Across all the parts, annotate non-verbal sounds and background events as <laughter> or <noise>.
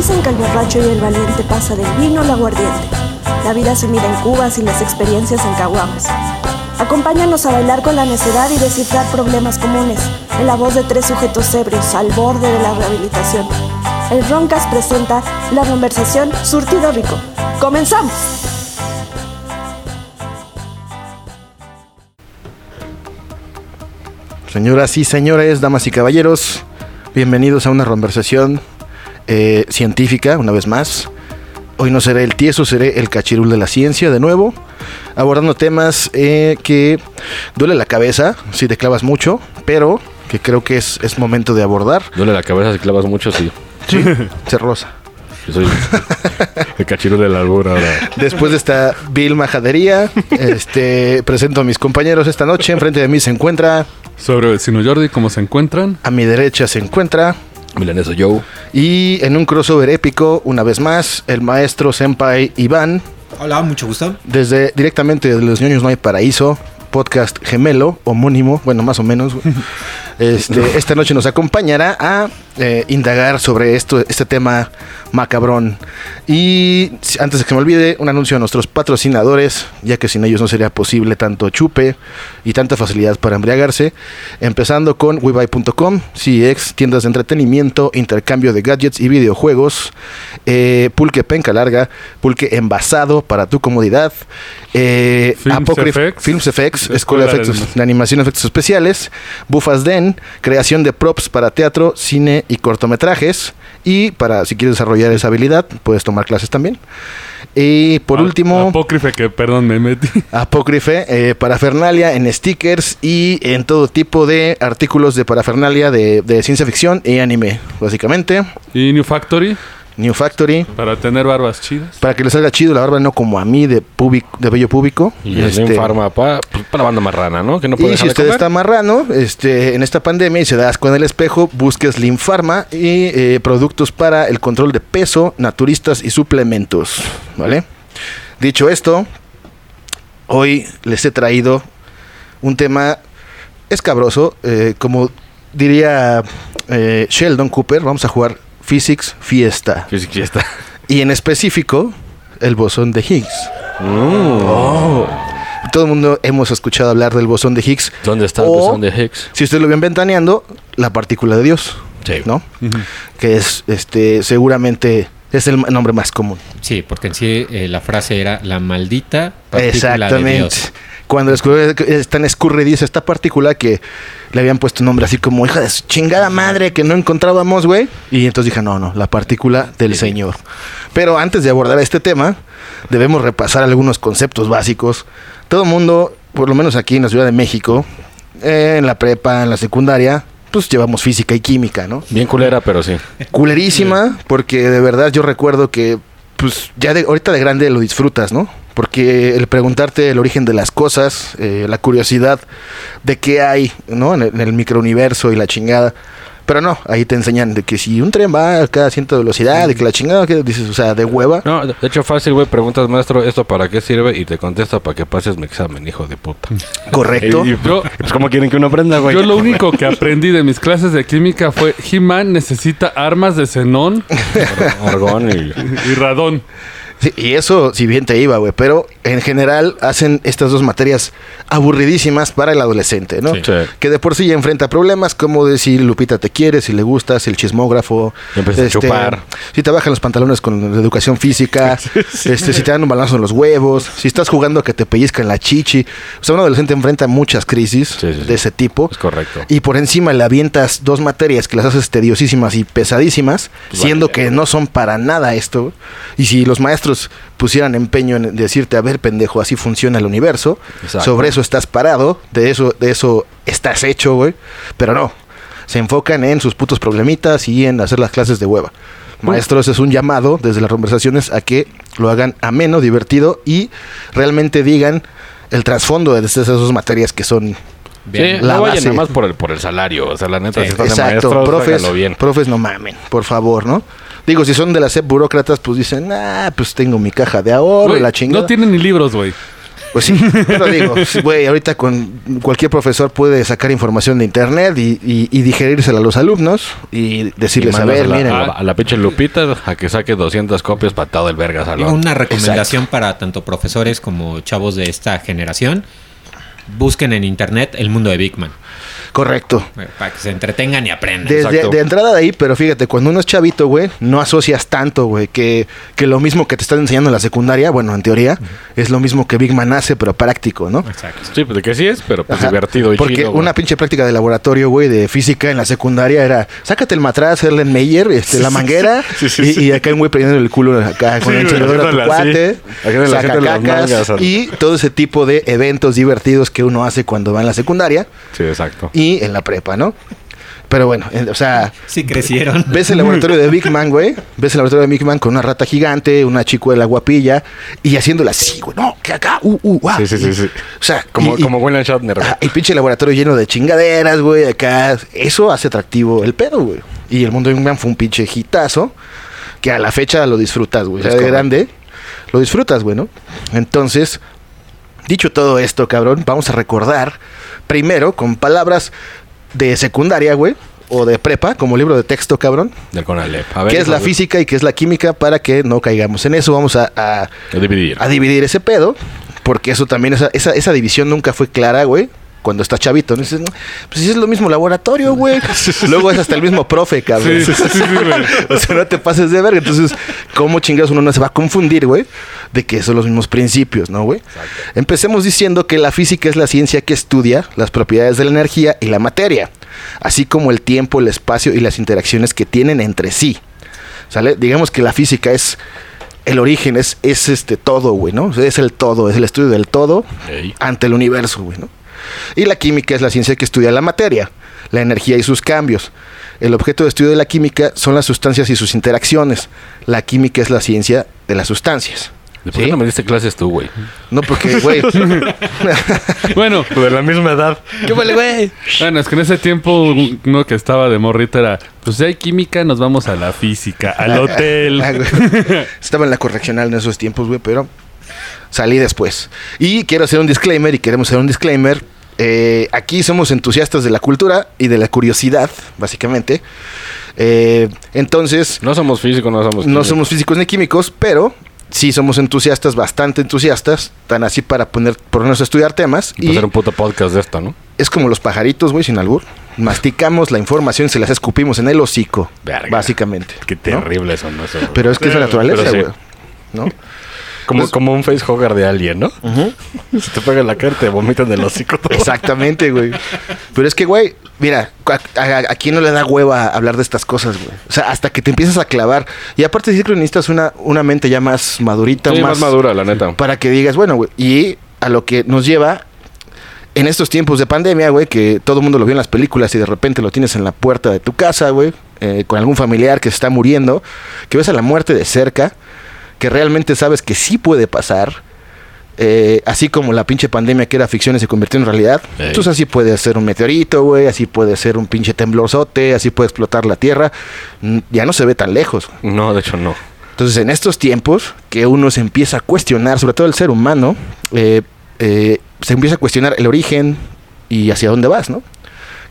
Dicen que el borracho y el valiente pasa del vino al aguardiente. La vida se mide en cubas y las experiencias en caguamas. Acompáñanos a bailar con la necedad y descifrar problemas comunes en la voz de tres sujetos ebrios al borde de la rehabilitación. El Roncas presenta la conversación Surtido Rico. ¡Comenzamos! Señoras y señores, damas y caballeros, bienvenidos a una conversación eh, científica, una vez más. Hoy no seré el tieso, seré el cachirul de la ciencia de nuevo, abordando temas eh, que duele la cabeza si te clavas mucho, pero que creo que es, es momento de abordar. Duele la cabeza si clavas mucho, sí. Sí, se rosa. Yo soy el cachirul de la albura. ahora. Después de esta vil majadería, este, presento a mis compañeros esta noche. Enfrente de mí se encuentra, Sobre Vecino Jordi, ¿cómo se encuentran? a mi derecha se encuentra, Milaneso Joe. y en un crossover épico, una vez más, el maestro Senpai Iván, Hola, mucho gusto. desde directamente de Los ñoños no hay paraíso, podcast gemelo, homónimo, bueno, más o menos. <laughs> Este, esta noche nos acompañará a eh, indagar sobre esto, este tema macabrón. Y antes de que me olvide, un anuncio a nuestros patrocinadores, ya que sin ellos no sería posible tanto chupe y tanta facilidad para embriagarse. Empezando con webuy.com, CX, tiendas de entretenimiento, intercambio de gadgets y videojuegos, eh, pulque penca larga, pulque envasado para tu comodidad, eh, Films Apocryph- FX, Films FX, Escuela de Efectos Animación. de Animación y Efectos Especiales, Bufas Den, creación de props para teatro, cine y cortometrajes. Y para si quieres desarrollar esa habilidad, puedes tomar clases también. Y por A- último, Apócrife, que perdón, me metí. <laughs> Apócrife, eh, parafernalia en stickers y en todo tipo de artículos de parafernalia de, de ciencia ficción y anime, básicamente. Y New Factory, New Factory. para tener barbas chidas. Para que le salga chido la barba, no como a mí de, pubi- de vello púbico. Y Este, Slim Pharma para la banda marrana, ¿no? Que no puede Y si usted comer. está marrano este, en esta pandemia y se da asco en el espejo, busque Slim Pharma y eh, productos para el control de peso, naturistas y suplementos. ¿Vale? Dicho esto, hoy les he traído un tema escabroso. eh, como diría eh, Sheldon Cooper, vamos a jugar Physics Fiesta. Sí, está. Y en específico, el bosón de Higgs. Mm. Oh. Todo el mundo hemos escuchado hablar del bosón de Higgs. ¿Dónde está el O, bosón de Higgs? Si usted lo ven ventaneando, la partícula de Dios, Sí. ¿no? Que es, este, seguramente es el nombre más común. Sí, porque en sí eh, la frase era la maldita partícula de Exactamente. Dios. Cuando descubrió que es tan escurridiza esta partícula que le habían puesto un nombre así como hija de su chingada madre que no encontrábamos, güey. Y entonces dije, no, no, la partícula del Señor. Pero antes de abordar este tema, debemos repasar algunos conceptos básicos. Todo mundo, por lo menos aquí en la Ciudad de México, eh, en la prepa, en la secundaria, pues llevamos física y química, ¿no? Bien culera, pero sí. culerísima, porque de verdad yo recuerdo que, pues, ya de, ahorita de grande lo disfrutas, ¿no? Porque el preguntarte el origen de las cosas, eh, la curiosidad de qué hay, ¿no? En el, en el microuniverso y la chingada. Pero no, ahí te enseñan de que si un tren va a cada ciento de velocidad, de que la chingada, que dices, o sea, de hueva. No, de hecho, fácil, güey. Preguntas, maestro, ¿esto para qué sirve? Y te contesta para que pases mi examen, hijo de puta. <laughs> Correcto. Y, y, Yo- pues, ¿cómo quieren que uno aprenda, güey? Yo lo único que aprendí de mis clases de química fue He-Man necesita armas de xenón <laughs> Argón y... y radón. Sí, y eso, si bien te iba, güey, pero en general hacen estas dos materias aburridísimas para el adolescente, ¿no? Sí. Sí. Que de por sí ya enfrenta problemas como de si Lupita te quiere, si le gustas, el chismógrafo. Y empiezas a chupar. Si te bajan los pantalones con la educación física, <laughs> este, si te dan un balazo en los huevos, si estás jugando a que te pellizcan la chichi. O sea, un adolescente enfrenta muchas crisis Sí, sí, sí. de ese tipo. Es correcto. Y por encima le avientas dos materias que las haces tediosísimas y pesadísimas, Pues siendo que no son para nada esto. Y si los maestros pusieran empeño en decirte, a ver, pendejo, así funciona el universo, Exacto. sobre eso estás parado, de eso, de eso estás hecho, güey. Pero no, se enfocan en sus putos problemitas y en hacer las clases de hueva. Maestros, es un llamado desde las conversaciones a que lo hagan ameno, divertido y realmente digan el trasfondo de esas dos materias que son Sí, Bien. La no vayan base. nada más por el, por el salario. O sea, la neta, Sí. si estás de Exacto, maestros, profes, háganlo bien. profes no mamen, por favor, ¿no? Digo, si son de las SEP burócratas, pues dicen, ah, pues tengo mi caja de ahorro, Güey, la chingada. no tienen ni libros, güey. Pues sí, pero digo, <laughs> güey, ahorita con cualquier profesor puede sacar información de internet y, y, y digerírsela a los alumnos y decirles, a ver, a la, miren, a, a la pinche Lupita a que saque 200 copias para todo el verga salón. Una recomendación para tanto profesores como chavos de esta generación. Busquen en internet el mundo de Big Man. correcto. eh, Para que se entretengan y aprendan. De, de- de entrada de ahí, pero fíjate, cuando uno es chavito, güey, no asocias tanto, güey, que, que lo mismo que te están enseñando en la secundaria, bueno, en teoría, es lo mismo que Big Man hace, pero práctico, ¿no? Exacto. Sí, pues de que sí es, pero pues Ajá. divertido y Porque chido, una pinche práctica de laboratorio, güey, de física en la secundaria era, sácate el matraz, Erlen Meyer, este, la manguera, Sí, sí, y, sí. y acá un güey prendiendo el culo acá con Sí, el encendedor a tu cuate, saca cacas, y todo ese tipo de eventos divertidos que uno hace cuando va en la secundaria Sí, exacto. y en la prepa, ¿no? Pero bueno, eh, o sea, Sí crecieron. ves el laboratorio de Big Man, güey. Ves el laboratorio de Big Man con una rata gigante, una chicuela guapilla y haciéndola así, güey. No, que acá, uh, uh, guau. Sí, sí, sí, sí. O sea, Como, y- y- como William Shatner. güey. Ajá, el pinche laboratorio lleno de chingaderas, güey, acá. Eso hace atractivo el pedo, güey. Y el mundo de Big Man fue un pinche hitazo que a la fecha lo disfrutas, güey. O sea, Es de grande lo disfrutas, güey, ¿no? Entonces, dicho todo esto, cabrón, vamos a recordar primero con palabras de secundaria, güey, o de prepa, como libro de texto, cabrón, Del Conalep. A ver, qué es la física y qué es la química para que no caigamos en eso. Vamos a, a- A dividir. a dividir ese pedo, porque eso también, esa, esa, esa división nunca fue clara, güey. Cuando estás chavito, ¿no? Dices, no, pues es lo mismo laboratorio, güey. <laughs> Luego es hasta el mismo profe, cabrón. Sí, sí, sí, <laughs> o sea, no te pases de verga. Entonces, ¿cómo chingados uno no se va a confundir, güey? De que son los mismos principios, ¿no, güey? Empecemos diciendo que la física es la ciencia que estudia las propiedades de la energía y la materia, así como el tiempo, el espacio y las interacciones que tienen entre sí. ¿Sale? Digamos que la física es el origen, es, es este todo, güey, ¿no? Es el todo, es el estudio del todo ante el universo, güey, ¿no? Y la química es la ciencia que estudia la materia, la energía y sus cambios. El objeto de estudio de la química son las sustancias y sus interacciones. La química es la ciencia de las sustancias. ¿De por qué ¿Sí? no me diste clases tú, güey? No, porque, güey. <laughs> Bueno, De la misma edad. ¿Qué vale, güey? bueno, es que en ese tiempo uno que estaba de morrita era, pues si hay química, nos vamos a la física, al <laughs> hotel. Ah. Estaba en la correccional en esos tiempos, güey, pero salí después. Y quiero hacer un disclaimer y queremos hacer un disclaimer. Eh, aquí somos entusiastas de la cultura y de la curiosidad, básicamente. Eh, entonces, No somos físicos, no somos no químicos. somos físicos ni químicos, pero sí somos entusiastas, bastante entusiastas, tan así para poner, ponernos a estudiar temas. Y Y hacer un puto podcast de esto, ¿no? es como los pajaritos, güey, sin albur. Masticamos la información y se las escupimos en el hocico, Verga. básicamente. Qué ¿no? terrible son eso. güey. Pero es que es la naturaleza, Pero sí. güey. ¿No? Como, Pues- como un facehugger de alguien, ¿no? Si <laughs> te pega en la cara, te vomitan el hocico todo. Exactamente, güey. Pero es que, güey, mira, a, a- a quién no le da hueva hablar de estas cosas, güey? O sea, hasta que te empiezas a clavar. Y aparte, sí creo que necesitas una, una mente ya más madurita, Sí, más, más madura, la neta. Para que digas, bueno, güey. Y a lo que nos lleva en estos tiempos de pandemia, güey, que todo el mundo lo vio en las películas y de repente lo tienes en la puerta de tu casa, güey, eh, con algún familiar que se está muriendo, que ves a la muerte de cerca, que realmente sabes que sí puede pasar. eh, así como la pinche pandemia que era ficción y se convirtió en realidad. Entonces así puede ser un meteorito, güey, así puede ser un pinche temblorzote, así puede explotar la Tierra. Mm, Ya no se ve tan lejos. No, de hecho no. Entonces, en estos tiempos que uno se empieza a cuestionar, sobre todo el ser humano, eh, eh, se empieza a cuestionar el origen y hacia dónde vas, ¿no?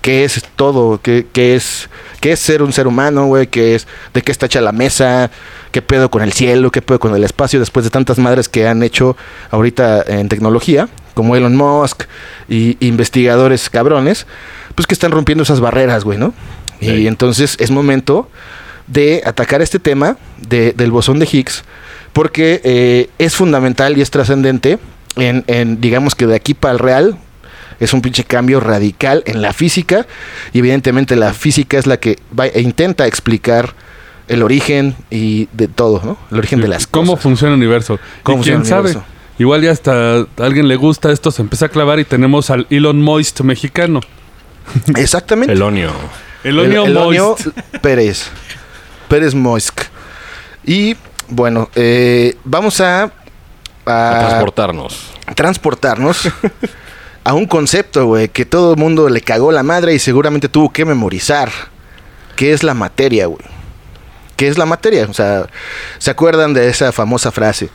¿Qué es todo? ¿Qué, qué es, qué es ser un ser humano, güey? ¿Qué es, ¿De qué está hecha la mesa? ¿Qué pedo con el cielo? ¿Qué pedo con el espacio? Después de tantas madres que han hecho ahorita en tecnología, como Elon Musk y investigadores cabrones, pues que están rompiendo esas barreras, güey, ¿no? Y entonces es momento de atacar este tema de- del bosón de Higgs, porque eh, es fundamental y es trascendente en, en, digamos que de aquí para el real, es un pinche cambio radical en la física, y evidentemente la física es la que va, e intenta explicar el origen y de todo, ¿no? El origen de las ¿Cómo cosas. funciona el universo? ¿Cómo y quién funciona el sabe, universo? igual ya hasta a alguien le gusta esto, se empieza a clavar y tenemos al Elon Moist mexicano. <laughs> Exactamente. El onio. El Onio El- Elonio Moist. Pérez. Pérez Moisk. Y bueno, eh, vamos a, A a transportarnos. transportarnos <laughs> a un concepto, güey, que todo el mundo le cagó la madre y seguramente tuvo que memorizar. ¿Qué es la materia, güey? ¿Qué es la materia? O sea, ¿se acuerdan de esa famosa frase?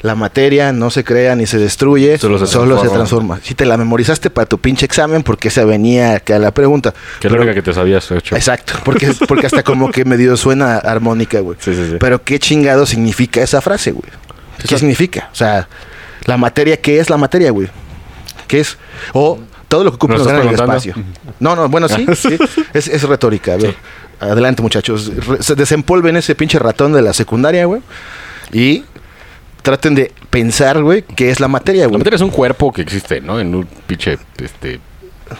la materia no se crea ni se destruye, Solo solo se se, transforma. Si te la memorizaste para tu pinche examen, porque esa venía acá la pregunta. Que es la única que te sabías hecho. Exacto, porque, porque hasta como que medio suena armónica, güey. Sí, sí, sí. Pero ¿qué chingado significa esa frase, güey? ¿Qué significa? O sea, la materia, ¿qué es la materia, güey? ¿Qué es? O todo lo que ocupa ¿Nos lugar estás en el espacio. No, no, bueno, sí, <laughs> sí. Es, es retórica. A ver, Sí. adelante, muchachos. Re- se desempolven ese pinche ratón de la secundaria, güey. Y traten de pensar, güey, qué es la materia, La güey. materia es un cuerpo que existe, ¿no? En un pinche este,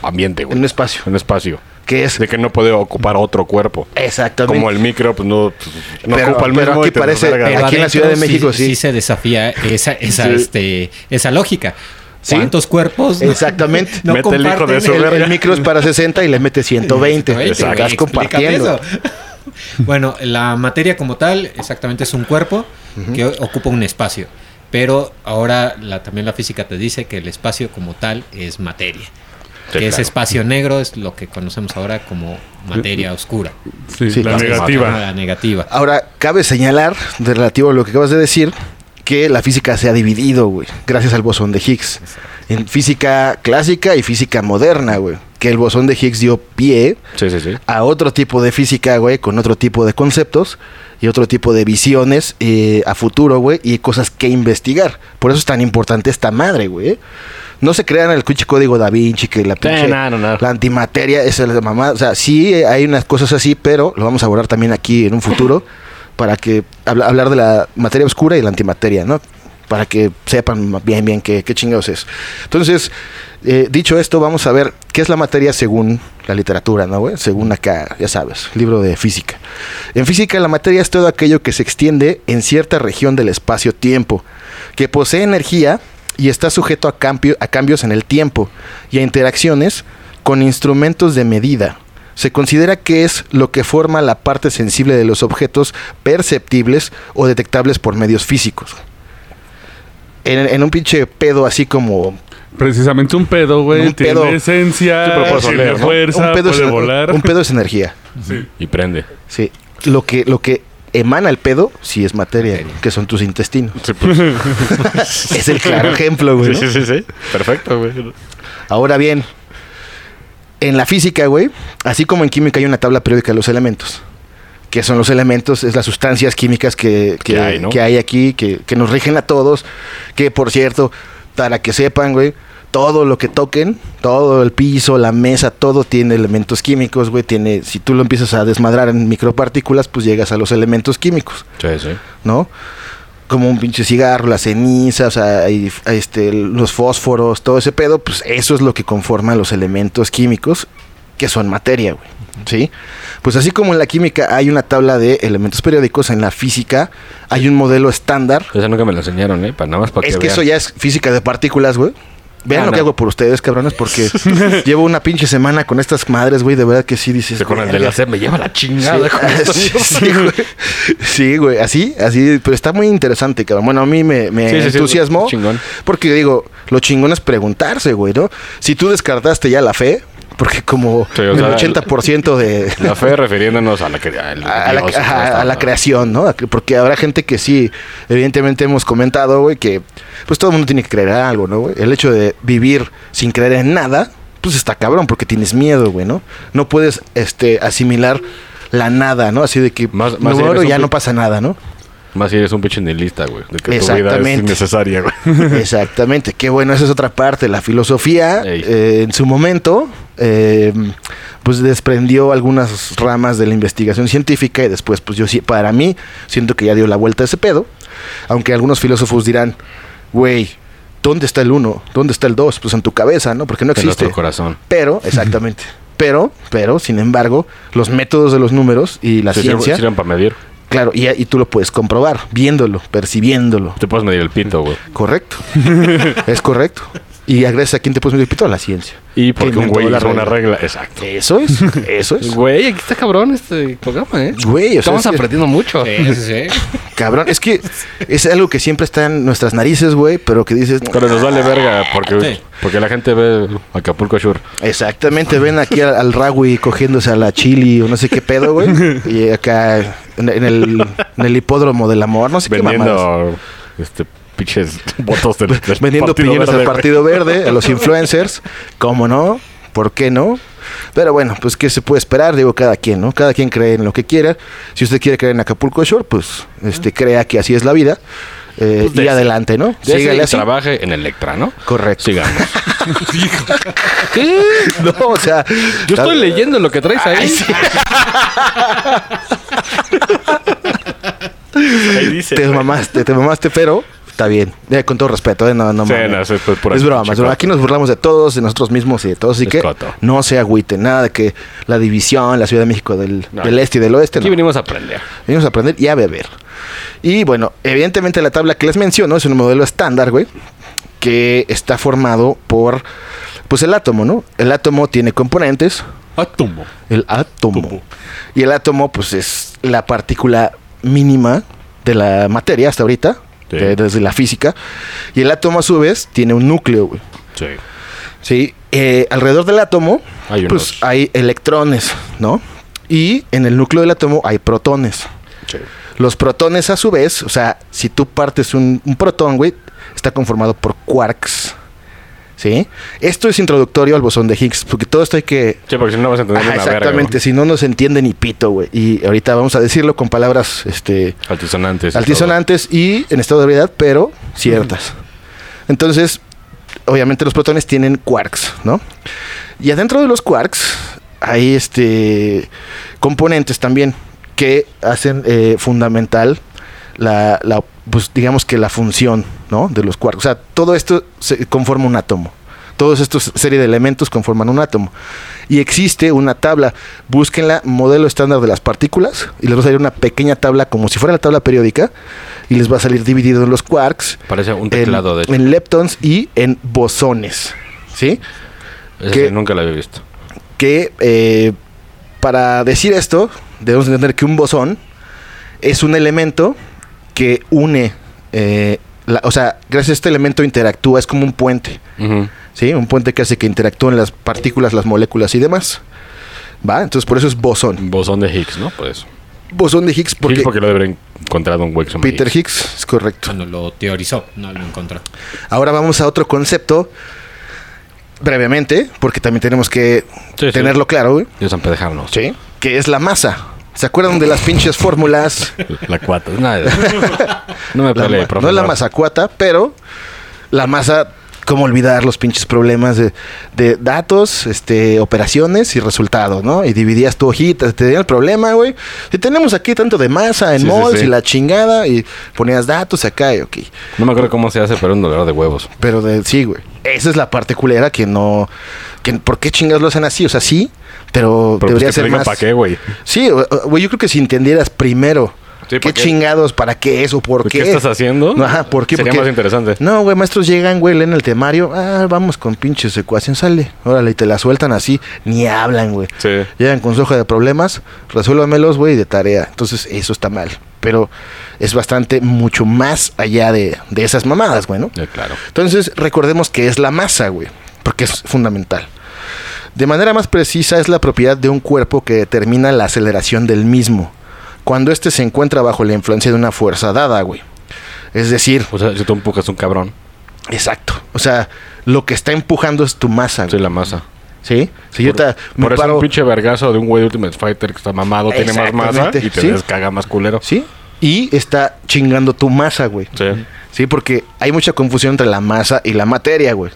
ambiente, güey. En un espacio. Un espacio. ¿Qué es? De que no puede ocupar otro cuerpo. Exactamente. Como el micro, pues no, pues, no Pero- ocupa el pero mismo. aquí parece-. Pero Aquí en la Ciudad de México, sí. sí se desafía esa, esa, Sí. este, esa lógica. Sí. ¿Cuántos cuerpos? <laughs> Exactamente. no Mete el hijo de su el- el, micro es para 60 y le mete 120. 120, Estás güey, explícame compartiendo. eso. <laughs> bueno, la materia como tal, exactamente es un cuerpo que ocupa un espacio. Pero ahora la, también la física te dice que el espacio como tal es materia. Sí, que ese claro. espacio negro es lo que conocemos ahora como materia oscura. Sí, Sí. la Más- negativa. La negativa. Ahora, cabe señalar, de relativo a lo que acabas de decir, que la física se ha dividido, güey, gracias al bosón de Higgs. En física clásica y física moderna, güey. Que el bosón de Higgs dio pie Sí, sí, sí. a otro tipo de física, güey, con otro tipo de conceptos y otro tipo de visiones eh, a futuro, güey, y cosas que investigar. Por eso es tan importante esta madre, güey. No se crean el pinche código da Vinci, que la pinche, no, no, no. la antimateria es la mamá. O sea, sí hay unas cosas así, pero lo vamos a abordar también aquí en un futuro <laughs> para que habla- hablar de la materia oscura y la antimateria, ¿no? Para que sepan bien, bien qué, chingados es. Entonces, eh, dicho esto, vamos a ver qué es la materia según la literatura, ¿no, güey? Según acá, ya sabes, libro de física. En física, la materia es todo aquello que se extiende en cierta región del espacio-tiempo, que posee energía y está sujeto a cambios en el tiempo y a interacciones con instrumentos de medida. Se considera que es lo que forma la parte sensible de los objetos perceptibles o detectables por medios físicos. En, en un pinche pedo así como Precisamente un pedo, güey. Un Tiene pedo. esencia, tiene fuerza, un pedo, puede es, volar. un pedo es energía. Sí. Y prende. Sí. Lo que, lo que emana el pedo, sí es materia, Materia. que son tus intestinos. Sí, pues. <laughs> es el claro ejemplo, güey. sí, ¿no? sí, sí, sí. Perfecto, güey. Ahora bien, en la física, güey, así como en química hay una tabla periódica de los elementos. Que son los elementos, es las sustancias químicas que, que, Que hay, ¿no? que hay aquí, que, que nos rigen a todos. Que por cierto, para que sepan, güey, todo lo que toquen, todo el piso, la mesa, todo tiene elementos químicos, güey. Tiene, si tú lo empiezas a desmadrar en micropartículas, pues llegas a los elementos químicos. Sí, sí. ¿no? Como un pinche cigarro, la ceniza, o sea, hay- hay, este, los fósforos, todo ese pedo, pues eso es lo que conforma los elementos químicos que son materia, güey. ¿Sí? Pues así como en la química hay una tabla de elementos periódicos, en la física hay un modelo estándar. Esa nunca me la enseñaron, ¿eh? Para nada más para Es que que vean. eso ya es física de partículas, güey. Vean Ah, lo que hago por ustedes, cabrones, porque <laughs> llevo una pinche semana con estas madres, güey, de verdad que sí dices. Con el de la sed me lleva la chingada. con. <laughs> Sí, sí, güey. Sí, güey, así, así, pero está muy interesante, cabrón. Bueno, a mí me, me Sí, sí, sí, entusiasmó. chingón. Porque digo, lo chingón es preguntarse, güey, ¿no? Si tú descartaste ya la fe, porque como Sí, el sea, 80% de... La fe refiriéndonos a la, <laughs> A ¿no? a creación, ¿no? Porque habrá gente que sí, evidentemente hemos comentado, güey, que pues todo el mundo tiene que creer en algo, ¿no, güey? El hecho de vivir sin creer en nada, pues está cabrón, porque tienes miedo, güey, ¿no? No puedes este, asimilar la nada, ¿no? Así de que Más- más un ya no pasa nada, ¿no? Más si eres un pinche nihilista, güey. De que tu vida es innecesaria, güey. <laughs> Exactamente, qué bueno, esa es otra parte. La filosofía, eh, en su momento, eh, pues desprendió algunas ramas de la investigación científica y después, pues yo sí, para mí, siento que ya dio la vuelta a ese pedo. Aunque algunos filósofos dirán, güey, ¿dónde está el uno? ¿Dónde está el dos? Pues en tu cabeza, ¿no? Porque no En existe. nuestro corazón. Pero, exactamente. Pero, pero, sin embargo, los métodos de los números y la sirven- ciencia, Sirven para medir. claro, y, y tú lo puedes comprobar, viéndolo, percibiéndolo. Te puedes medir el pito, güey. Correcto. <laughs> es correcto. Y agradece a quién te puedes medir pito a la ciencia. Y Que porque un güey la hizo una regla. regla. Exacto. Eso es, eso es. <laughs> Güey, aquí está cabrón este programa, ¿eh? Güey, o sea, Estamos es que- aprendiendo mucho. Sí, sí, sí. <laughs> cabrón, es que es algo que siempre está en nuestras narices, güey, pero que dices, Pero nos vale verga porque, Sí. porque la gente ve Acapulco Shore. exactamente, ven aquí al, al Ragui cogiéndose a la chili o no sé qué pedo, güey, y acá en, en el, en el hipódromo del amor, no sé qué mamadas. Vendiendo este pinches <laughs> votos del, <laughs> del Vendiendo Partido opiniones Verde, al. Partido Verde, a los <laughs> influencers. ¿Cómo no? ¿Por qué no? Pero bueno, pues ¿qué se puede esperar? Digo, cada quien, ¿no? Cada quien cree en lo que quiera. Si usted quiere creer en Acapulco Shore, pues este, crea que así es la vida. Eh, Pues y adelante, ¿no? Sígale y así. trabaje en Electra, ¿no? Correcto. Sigamos. ¿Qué? No, o sea... Yo estoy leyendo lo que traes ahí. Ahí dice. Te mamaste, te mamaste, pero está bien. Eh, con todo respeto, ¿eh? No, no Sí, es por- por es ahí, broma, es chico. broma. Aquí nos burlamos de todos, de nosotros mismos y de todos. Así Es que coto. no se agüiten. Nada de que la división, la Ciudad de México del, No. del este y del oeste. Aquí no. venimos a aprender. Venimos a aprender y a beber. Y bueno, evidentemente la tabla que les menciono es un modelo estándar, güey, que está formado por, pues el átomo, ¿no? El átomo tiene componentes, Átomo. el átomo. Átomo. Y el átomo, pues es la partícula mínima de la materia hasta ahorita, Sí. de- desde la física. Y el átomo a su vez tiene un núcleo, güey. Sí. Sí, eh, alrededor del átomo, Hay pues unos. hay electrones, ¿no? Y en el núcleo del átomo hay protones. Sí. Los protones a su vez, o sea, si tú partes un, un protón, güey, está conformado por quarks. ¿Sí? Esto es introductorio al bosón de Higgs, porque todo esto hay que... Sí, porque si no no vas a entender Ajá, una exactamente, verga. si no, no se entiende ni pito, güey. Y ahorita vamos a decirlo con palabras este. Altisonantes. y altisonantes y en estado de ebriedad, pero ciertas. Entonces, obviamente los protones tienen quarks, ¿no? Y adentro de los quarks hay este componentes también que hacen eh, fundamental la, la, pues digamos que la función, ¿no? De los quarks. O sea, todo esto se conforma un átomo. Todos estos serie de elementos conforman un átomo. Y existe una tabla. Búsquenla, modelo estándar de las partículas. Y les va a salir una pequeña tabla como si fuera la tabla periódica. Y les va a salir dividido en los quarks. Parece un en- teclado, de hecho. En leptons y en bosones. ¿Sí? Ese que- sí, nunca lo había visto. que eh, para decir esto, debemos entender que un bosón es un elemento que une, eh, la- o sea, gracias a este elemento interactúa, es como un puente. ¿sí? Un puente que hace que interactúen las partículas, las moléculas y demás. ¿Va? Entonces por eso es bosón. Bosón de Higgs, ¿no? Por eso. Bosón de Higgs porque, Higgs porque lo deberían encontrar un llama Peter Higgs. Higgs es correcto. Cuando lo teorizó, no lo encontró. Ahora vamos a otro concepto brevemente, porque también tenemos que Sí, sí. tenerlo claro. Dios san dejarnos. Sí. Que es la masa. ¿Se acuerdan de las pinches fórmulas? La cuata. Nada. No me peleé, profesor. no es la masa cuata, pero la masa, ¿cómo olvidar los pinches problemas de, de datos, este, operaciones y resultados, ¿no? Y dividías tu hojita, te tenía el problema, güey. Si tenemos aquí tanto de masa en Sí, mols sí. y la chingada, y ponías datos acá, y ok. No me acuerdo cómo se hace, pero un dolor de huevos. Pero de, sí, güey. Esa es la parte culera que no. Que, ¿Por qué chingados lo hacen así? O sea, sí, pero, Pero pues debería ser más. para qué, güey. Sí, güey, yo creo que si entendieras primero Sí, qué chingados, para qué eso, por ¿Qué qué. estás haciendo? Ajá, ¿por qué? Sería más interesante. No, güey, maestros llegan, güey, leen el temario. Ah, vamos con pinches ecuación, sale. Órale, y te la sueltan así. Ni hablan, güey. Sí. Llegan con su hoja de problemas, resuélvamelos, güey, de tarea. Entonces, eso está mal. Pero es bastante, mucho más allá de, de esas mamadas, güey, ¿no? Ya, claro. Entonces, recordemos que es la masa, güey, porque es fundamental. De manera más precisa, es la propiedad de un cuerpo que determina la aceleración del mismo, cuando éste se encuentra bajo la influencia de una fuerza dada, güey. Es decir, O sea, si tú empujas un cabrón, exacto. O sea, lo que está empujando es tu masa, güey. la masa. ¿Sí? Si yo por te me por eso paro- un pinche vergazo de un güey de Ultimate Fighter que está mamado tiene más masa y te sí. descaga más culero. ¿Sí? Y está chingando tu masa, güey. Sí. Sí, porque hay mucha confusión entre la masa y la materia, güey.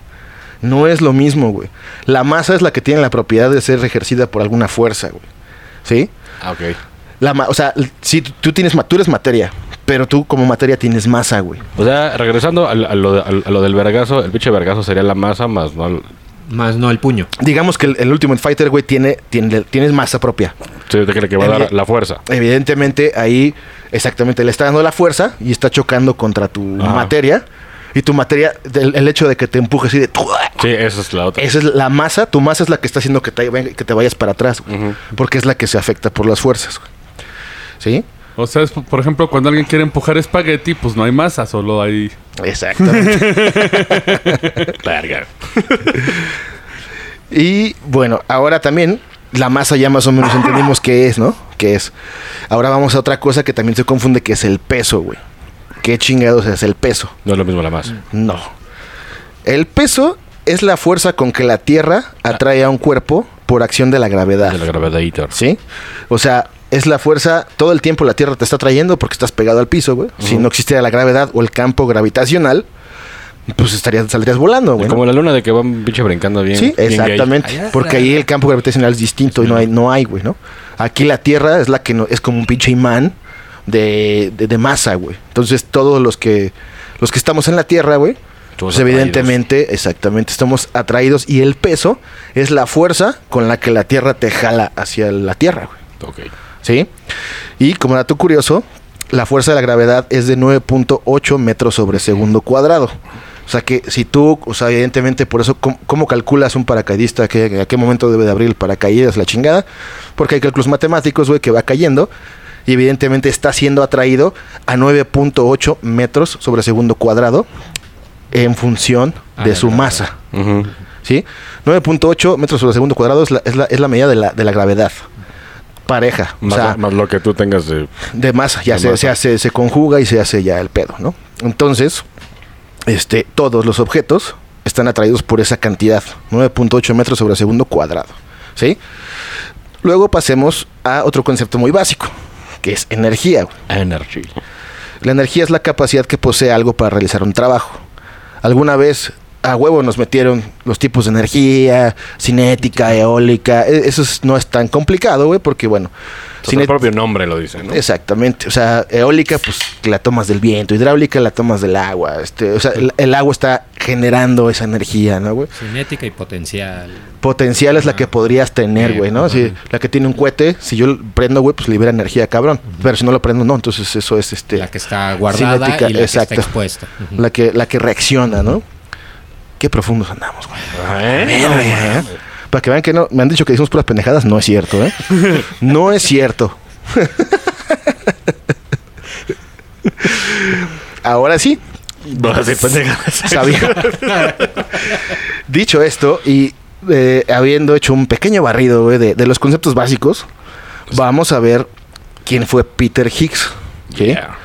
No es lo mismo, güey. La masa es la que tiene la propiedad de ser ejercida por alguna fuerza, güey. ¿Sí? Ah, ok. La ma- o sea, si tú tienes ma- tú eres materia, pero tú como materia tienes masa, güey. O sea, regresando a, lo, a del vergazo, el pinche vergazo sería la masa más, ¿no? El- Más no el puño. Digamos que el, el Ultimate Fighter, güey, tiene, tiene, tienes masa propia. Sí, de que le va a dar Evi- la fuerza. Evidentemente, ahí exactamente le está dando la fuerza y está chocando contra tu Ajá. materia. Y tu materia, el hecho de que te empuje así de... Sí, esa es la otra. Esa es la masa, tu masa es la que está haciendo que te, que te vayas para atrás, güey. Porque es la que se afecta por las fuerzas, güey. ¿Sí? O sea, es, por ejemplo, cuando alguien quiere empujar espagueti, pues no hay masa, solo hay... Exactamente. <laughs> Verga. y bueno, ahora también la masa ya más o menos entendimos qué es, ¿no? ¿Qué es? Ahora vamos a otra cosa que también se confunde, que es el peso, güey. ¿Qué chingados es el peso? No es lo mismo la masa. No. El peso es la fuerza con que la Tierra atrae a un cuerpo por acción de la gravedad. De la gravedad Hitor. ¿Sí? O sea, es la fuerza, todo el tiempo la Tierra te está trayendo porque estás pegado al piso, güey. Si no existiera la gravedad o el campo gravitacional, pues estarías, saldrías volando, güey. Como la luna de que va un pinche brincando bien. Sí, bien gay. exactamente. Porque ahí el campo gravitacional es distinto y no hay, no hay, güey, ¿no? Aquí la Tierra es la que no, es como un pinche imán de, de, de masa, güey. Entonces todos los que los que estamos en la Tierra, güey, pues evidentemente, exactamente, estamos atraídos y el peso es la fuerza con la que la Tierra te jala hacia la Tierra, güey. Ok. ¿Sí? Y como dato curioso, la fuerza de la gravedad es de 9.8 metros sobre segundo cuadrado. O sea que si tú, o sea, evidentemente por eso, ¿cómo, cómo calculas un paracaidista? Que, ¿A qué momento debe de abrir el paracaídas? La chingada. Porque hay cálculos matemáticos, güey, que va cayendo. Y evidentemente está siendo atraído a 9.8 metros sobre segundo cuadrado en función Ah, de su masa. Ujú. ¿Sí? 9.8 metros sobre segundo cuadrado es la, es la, es la medida de la, de la gravedad. Pareja. O Más, sea, más lo que tú tengas de. de masa, ya De se, masa. se hace, se conjuga y se hace ya el pedo, ¿no? Entonces, este, todos los objetos están atraídos por esa cantidad, 9.8 metros sobre segundo cuadrado, ¿sí? Luego pasemos a otro concepto muy básico, que es energía. Energy. La energía es la capacidad que posee algo para realizar un trabajo. Alguna vez a huevo nos metieron los tipos de energía, cinética, eólica. e- Eso es- no es tan complicado, güey, porque bueno, Pues el propio nombre lo dice, ¿no? Exactamente, o sea, eólica pues la tomas del viento, hidráulica la tomas del agua, este, o sea, el, el agua está generando esa energía, ¿no, güey? Cinética y potencial. Potencial es la que podrías tener, güey, ¿no? Si la que tiene un cohete, si yo prendo, güey, pues libera energía, cabrón. Pero si no lo prendo, no, entonces eso es este La que está guardada cinética, y la que exacto. está expuesta. Ujú. la que la que reacciona, ¿no? Qué profundos andamos, güey. Para que vean que no, me han dicho que decimos puras pendejadas, no es cierto, ¿eh? <laughs> no es cierto. Ahora sí. Dicho esto, y eh, habiendo hecho un pequeño barrido de, de los conceptos básicos, vamos a ver quién fue Peter Higgs. ¿sí? Yeah.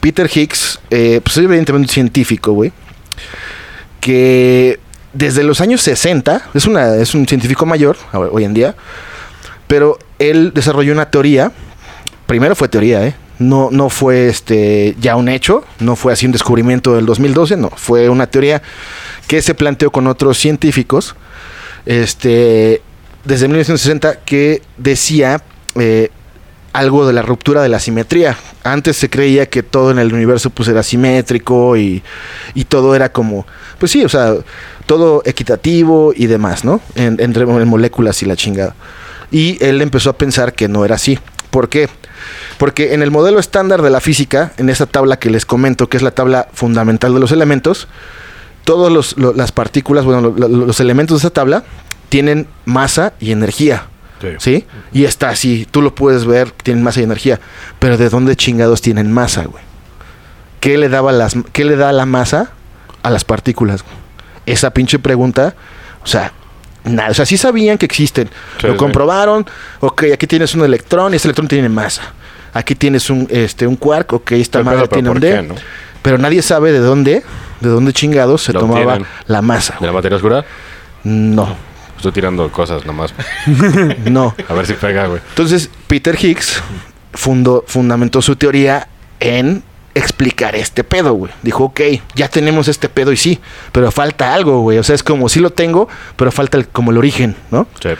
Peter Higgs, eh, pues es evidentemente un científico, güey, que desde los años 60, es, una, es un científico mayor hoy en día, pero él desarrolló una teoría, primero fue teoría, ¿eh? No, no fue este ya un hecho, no fue así un descubrimiento del 2012, no, fue una teoría que se planteó con otros científicos, este, desde 1960, que decía eh, algo de la ruptura de la simetría. Antes se creía que todo en el universo pues era simétrico y, y todo era como, pues sí, o sea, todo equitativo y demás, ¿no? En- entre en moléculas y la chingada. Y él empezó a pensar que no era así. ¿Por qué? Porque en el modelo estándar de la física, en esa tabla que les comento, que es la tabla fundamental de los elementos, todas las partículas, bueno, lo- lo- los elementos de esa tabla tienen masa y energía. Sí. ¿Sí? Y está así, tú lo puedes ver, tienen masa y energía. Pero ¿de dónde chingados tienen masa, güey? ¿Qué le, daba las, ¿Qué le da la masa a las partículas? güey? Esa pinche pregunta, o sea, nada. O sea, sí sabían que existen. Sí, lo comprobaron. Ok, aquí tienes un electrón y ese electrón tiene masa. Aquí tienes un, este, un quark, ok, esta Pero, madre pero, tiene un ¿por D. no? Pero nadie sabe de dónde, de dónde chingados se Lo tomaba la masa. ¿De la materia oscura? No, Estoy tirando cosas nomás. <laughs> no. A ver si pega, güey. Entonces, Peter Higgs fundó, fundamentó su teoría en explicar este pedo, güey. Dijo, ok, ya tenemos este pedo y sí, pero falta algo, güey. O sea, es como, sí lo tengo, pero falta el- como el origen, ¿no? Sí.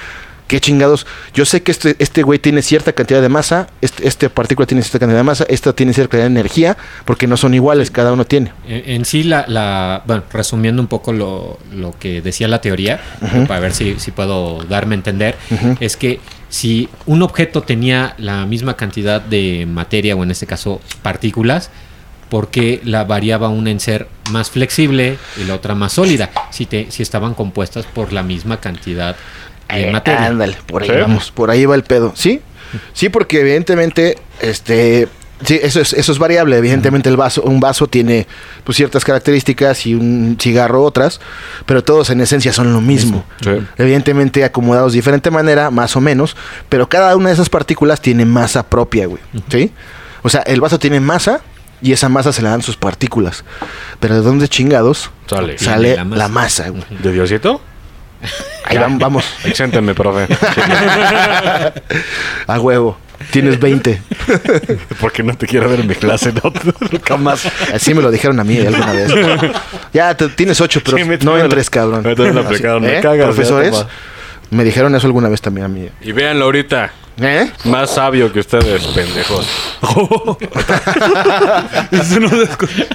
¿Qué chingados? Yo sé que este este güey tiene cierta cantidad de masa, este, este partícula tiene cierta cantidad de masa, esta tiene cierta cantidad de energía, porque no son iguales, cada uno tiene. En, en sí, la, la- bueno, resumiendo un poco lo, lo que decía la teoría, para ver si, si puedo darme a entender, es que si un objeto tenía la misma cantidad de materia, o en este caso partículas, ¿por qué la variaba una en ser más flexible y la otra más sólida? Si, te, si estaban compuestas por la misma cantidad de Eh, materia. Ándale, por ahí ¿Sí? vamos, por ahí va el pedo. ¿Sí? Sí, porque evidentemente, este, sí, eso es, eso es variable. Evidentemente el vaso, un vaso tiene pues ciertas características y un cigarro otras, pero todos en esencia son lo mismo. Sí. Evidentemente acomodados de diferente manera, más o menos, pero cada una de esas partículas tiene masa propia, güey. ¿Sí? O sea, el vaso tiene masa y esa masa se le dan sus partículas. Pero ¿de dónde chingados Sale. sale la la masa. güey? ¿De Diosito? Ahí vam- vamos, <laughs> Exéntenme, profe. <laughs> a huevo. Tienes 20. <laughs> Porque no te quiero ver en mi clase, no, nunca más. Así me lo dijeron a mí alguna vez. Ya, te- tienes 8, pero Sí, no entres, lo- cabrón. me Así, me ¿eh? cagas, Profesores, me dijeron eso alguna vez también a mí. Y véanlo ahorita. ¿Eh? Más sabio que ustedes, pendejos. <laughs> Eso no descu-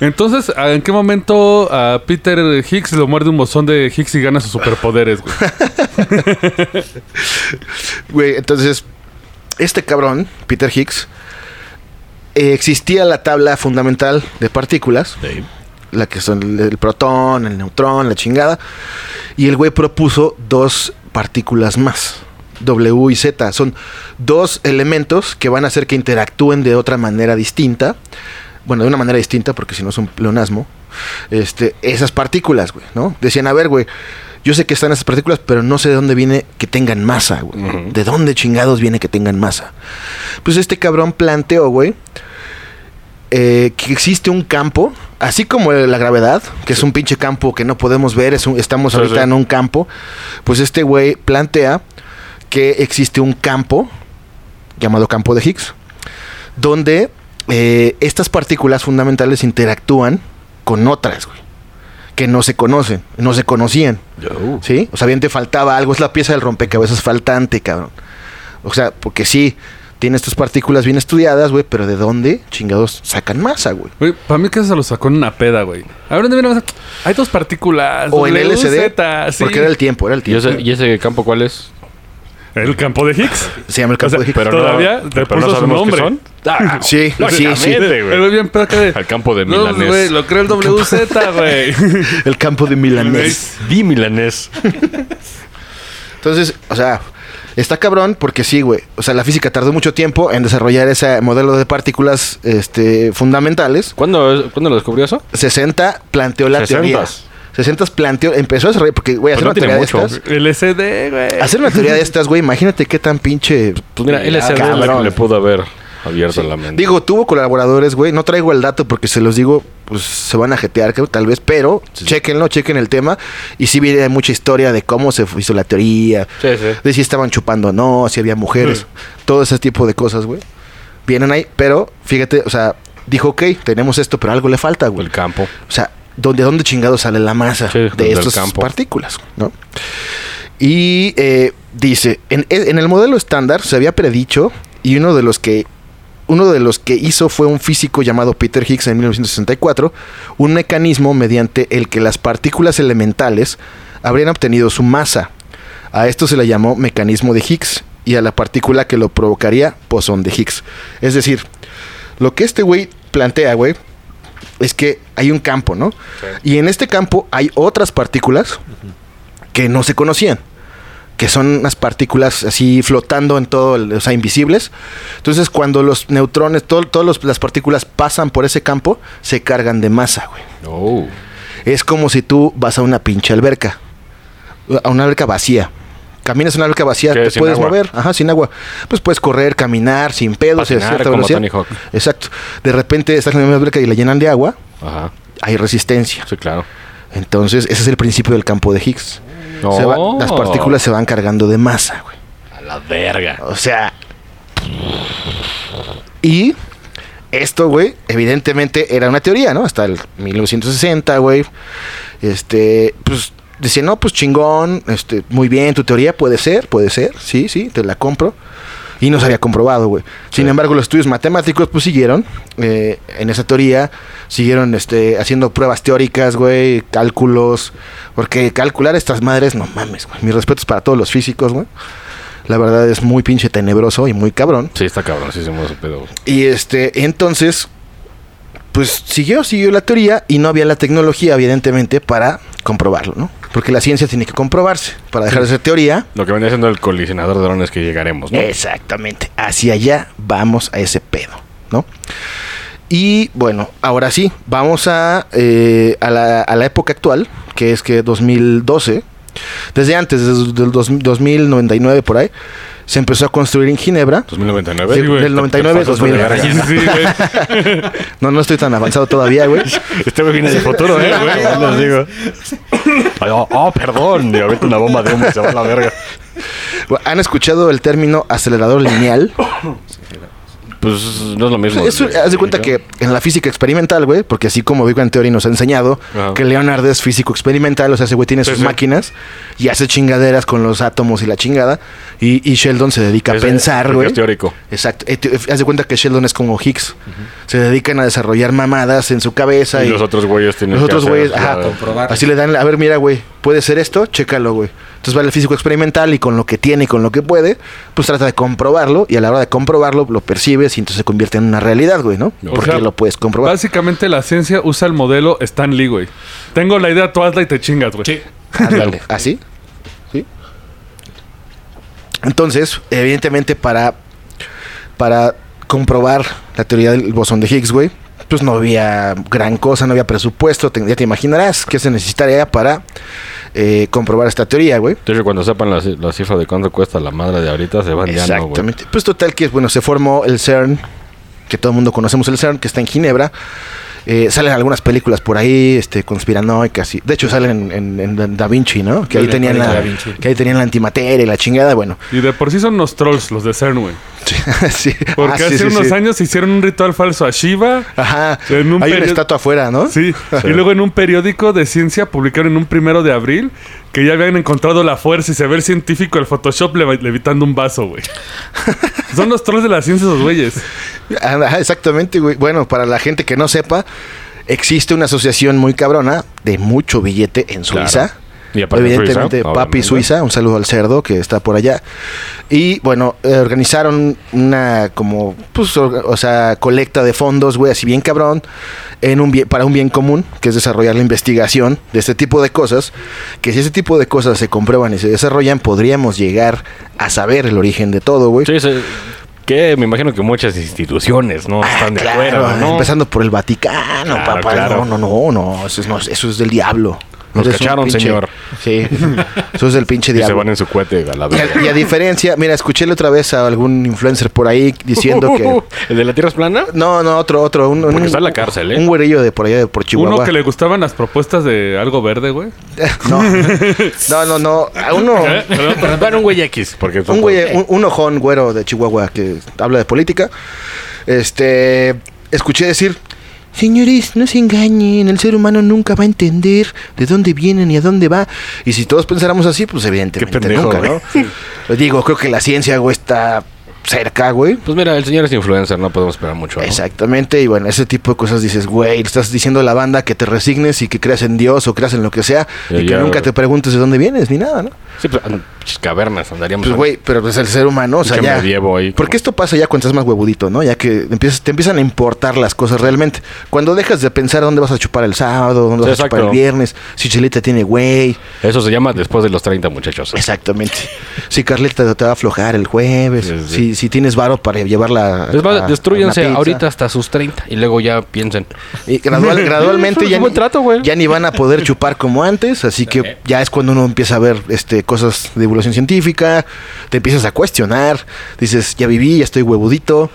Entonces, ¿en qué momento a Peter Higgs lo muerde un bozón de Higgs y gana sus superpoderes, güey? <laughs> Güey, entonces, este cabrón, Peter Higgs, eh, existía la tabla fundamental de partículas, la que son el, el protón, el neutrón, la chingada, y el güey propuso dos partículas más. W y Z son dos elementos que van a hacer que interactúen de otra manera distinta. Bueno, de una manera distinta, porque si no es un pleonasmo. Este, esas partículas, güey, ¿no? Decían, a ver, güey, yo sé que están esas partículas, pero no sé de dónde viene que tengan masa, güey. ¿De dónde chingados viene que tengan masa? Pues este cabrón planteó, güey, eh, que existe un campo, así como la gravedad, que es un pinche campo que no podemos ver, es un- estamos Sí, ahorita sí. en un campo, pues este güey plantea que existe un campo, llamado campo de Higgs, donde eh, estas partículas fundamentales interactúan con otras, güey, que no se conocen, no se conocían. ¿Sí? O sea, bien te faltaba algo, es la pieza del rompecabezas faltante, cabrón. O sea, porque sí, tiene estas partículas bien estudiadas, güey, pero ¿de dónde chingados sacan masa, güey? Güey, para mí que se lo sacó en una peda, güey. A ver, ¿dónde viene la masa? Hay dos partículas. O en LSD, Z, sí. porque era el tiempo, era el ¿Y tiempo. ese, ¿Y ese campo cuál es? ¿El campo de Higgs? Se llama el O campo sea, de Higgs. pero todavía no puso su sabemos qué nombre. son. Ah, Sí, sí, sí. El bien de... Al campo de No, Milanés. güey, lo creo el WZ, <laughs> güey. El campo de Milanés. Di Milanés. Entonces, o sea, está cabrón porque sí, güey. O sea, la física tardó mucho tiempo en desarrollar ese modelo de partículas este, fundamentales. ¿Cuándo, ¿Cuándo lo descubrió eso? 60 planteó la 60s. teoría. 60 planteó, empezó a desarrollar, porque, güey, hacer Pues una teoría de estas. LSD, güey. Hacer una teoría de estas, güey, imagínate qué tan pinche. Pues mira, LSD Cabrón. le, le pudo haber abierto la mente. Digo, tuvo colaboradores, güey. No traigo el dato porque se los digo, pues se van a jetear, creo, tal vez, pero chequenlo, chequen el tema. Y sí viene mucha historia de cómo se hizo la teoría, Sí, sí. de si estaban chupando o no, si había mujeres, todo ese tipo de cosas, güey. Vienen ahí, pero fíjate, o sea, dijo, ok, tenemos esto, pero algo le falta, güey. El campo. O sea, ¿dónde, ¿dónde chingado sale la masa Sí, de estas campo. partículas? ¿no? Y eh, dice, en, en el modelo estándar se había predicho y uno de los que uno de los que hizo fue un físico llamado Peter Higgs en 1964, un mecanismo mediante el que las partículas elementales habrían obtenido su masa. A esto se le llamó mecanismo de Higgs y a la partícula que lo provocaría, bosón de Higgs. Es decir, lo que este güey plantea, güey, es que hay un campo, ¿no? Y en este campo hay otras partículas que no se conocían. Que son unas partículas así flotando en todo, el- o sea, invisibles. Entonces, cuando los neutrones, todas las partículas pasan por ese campo, se cargan de masa, güey. Oh. Es como si tú vas a una pinche alberca. A una alberca vacía. Caminas en una alberca vacía, te puedes agua. mover. Ajá, sin agua. Pues puedes correr, caminar, sin pedos. a Patinar cierta como velocidad. Tony Hawk. Exacto. De repente estás en una alberca y la llenan de agua, Ajá. hay resistencia. Sí, claro. Entonces, ese es el principio del campo de Higgs. No. Se va- las partículas se van cargando de masa, güey. A la verga. O sea. Y esto, güey, evidentemente era una teoría, ¿no? Hasta el 1960, güey. Este, pues decía, no, pues chingón, este, muy bien, tu teoría puede ser, puede ser, sí, sí, te la compro. Y no se había comprobado, güey. Sin embargo, los estudios matemáticos, pues siguieron eh, en esa teoría, siguieron este, haciendo pruebas teóricas, güey, cálculos. Porque calcular estas madres, no mames, güey. Mis respetos para todos los físicos, güey. La verdad es muy pinche tenebroso y muy cabrón. Sí, está cabrón, sí, ese pedo. Y este, entonces, pues siguió, siguió la teoría y no había la tecnología, evidentemente, para comprobarlo, ¿no? Porque la ciencia tiene que comprobarse. Para dejar de ser teoría, Lo que venía siendo el colisionador de drones que llegaremos, ¿no? Exactamente. Hacia allá vamos a ese pedo, ¿no? Y bueno, ahora sí, vamos a, eh, a, la, a la época actual, que es que 2012, desde antes, desde el dos- 2099 por ahí, se empezó a construir en Ginebra. 2099. Sí, güey, del 99 al te pasas de 2000. verga. <laughs> Sí, güey. No, no estoy tan avanzado todavía, güey. Este güey viene del futuro, ¿eh? güey? Ya les digo. <laughs> Ay, oh, oh, perdón. Ahorita una bomba de humo y se va a la verga. ¿Han escuchado el término acelerador lineal? <laughs> Pues no es lo mismo. Eso, haz de cuenta que en la física experimental, güey, porque así como Big Bang Theory nos ha enseñado Ajá. que Leonard es físico experimental, o sea, ese güey tiene Sí, sus sí. máquinas y hace chingaderas con los átomos y la chingada. Y, y Sheldon se dedica a pensar, güey. Es teórico. Exacto. Eh, te- Haz de cuenta que Sheldon es como Higgs. Se dedican a desarrollar mamadas en su cabeza. Y Y, los otros güeyes tienen los que otros hacer güeyes, ajá, comprobar. así le dan, a ver, mira, güey, puede ser esto, chécalo, güey. Entonces va el físico experimental y con lo que tiene y con lo que puede, pues trata de comprobarlo y a la hora de comprobarlo lo percibes y entonces se convierte en una realidad, güey, ¿no? O Porque sea, lo puedes comprobar. Básicamente la ciencia usa el modelo Stan Lee, güey. Tengo la idea, tú hazla y te chingas, güey. Sí. Ándale, <laughs> ¿así? ¿Sí? Entonces, evidentemente, para, para comprobar la teoría del bosón de Higgs, güey, pues no había gran cosa, no había presupuesto. te- ya te imaginarás qué se necesitaría para eh, comprobar esta teoría, güey. De hecho, cuando sepan la, la cifra de cuánto cuesta la madre de ahorita, se van ya no, güey. Exactamente. pues total que, bueno, se formó el CERN, que todo el mundo conocemos el CERN, que está en Ginebra. Eh, salen algunas películas por ahí, este, conspiranoicas. Y, de hecho, salen en, en- en Da Vinci, ¿no? Que ahí, tenían la, Da Vinci. que ahí tenían la antimateria y la chingada. Bueno, Y de por sí son unos trolls los de CERN, güey. <laughs> sí. Porque Ah, sí, hace sí, unos años hicieron un ritual falso a Shiva. Ajá. en un Hay una perio- estatua afuera, ¿no? Sí. Y luego en un periódico de ciencia publicaron en un primero de abril que ya habían encontrado la fuerza y se ve el científico el Photoshop lev- levitando un vaso, güey. <laughs> Son los trolls de la ciencia esos güeyes. Ajá, exactamente, güey. Bueno, para la gente que no sepa, existe una asociación muy cabrona de mucho billete en Suiza. Claro. Y Evidentemente, Suiza, Papi. Suiza, un saludo al cerdo que está por allá. Y bueno, eh, organizaron una como, pues, o sea, colecta de fondos, güey, así bien cabrón, en un bien, para un bien común, que es desarrollar la investigación de este tipo de cosas. Que si ese tipo de cosas se comprueban y se desarrollan, podríamos llegar a saber el origen de todo, güey. Sí, sí. Que me imagino que muchas instituciones no están de Ah, Claro, acuerdo, ¿no? empezando por el Vaticano, Claro, papá. claro. No, no, no, no, eso es, no, eso es del diablo. Nos Eres señor. Sí, eso es del pinche <laughs> Y se diablo. van en su cohete a la Y verga. a, y a diferencia, mira, escuché otra vez a algún influencer por ahí diciendo que. <laughs> ¿El de la Tierra es plana? No, no, otro, otro. Un, Porque un- está en la cárcel, ¿eh? Un güerillo de por allá, de por Chihuahua. Uno que le gustaban las propuestas de algo verde, güey. <laughs> No, no, no, no. A uno. ¿Eh? Perdón, un güey X. Porque Un güey, un, un ojón güero de Chihuahua que habla de política. Este. Escuché decir. Señores, no se engañen, el ser humano nunca va a entender de dónde viene ni a dónde va. Y si todos pensáramos así, pues evidentemente Qué pendejo, nunca, güey. ¿no? Lo digo, creo que la ciencia, güey, está cerca, güey. Pues mira, el señor es influencer, no podemos esperar mucho. ¿no? Exactamente, y bueno, ese tipo de cosas dices, güey, le estás diciendo a la banda que te resignes y que creas en Dios o creas en lo que sea Ya, y que ya, nunca güey. te preguntes de dónde vienes ni nada, ¿no? Sí, pues chis, cavernas andaríamos. Pues, güey, pero pues el ser humano, o sea, ya. medievo ahí, Porque como- esto pasa ya cuando estás más huevudito, ¿no? Ya que empiezas, te empiezan a importar las cosas realmente. Cuando dejas de pensar dónde vas a chupar el sábado, dónde Sí, vas a chupar el viernes, si Chelita tiene güey. Eso se llama después de los 30, muchachos. Exactamente. Si Carlita te va a aflojar el jueves, Sí, sí. Si, si tienes varo para llevarla. Es más, a- ahorita hasta sus 30 y luego ya piensen. Y gradual- <laughs> gradualmente <laughs> ni, trato, ya ni van a poder chupar como antes, así que ya es cuando uno empieza a ver este cosas de científica, te empiezas a cuestionar, dices, ya viví, ya estoy huevudito,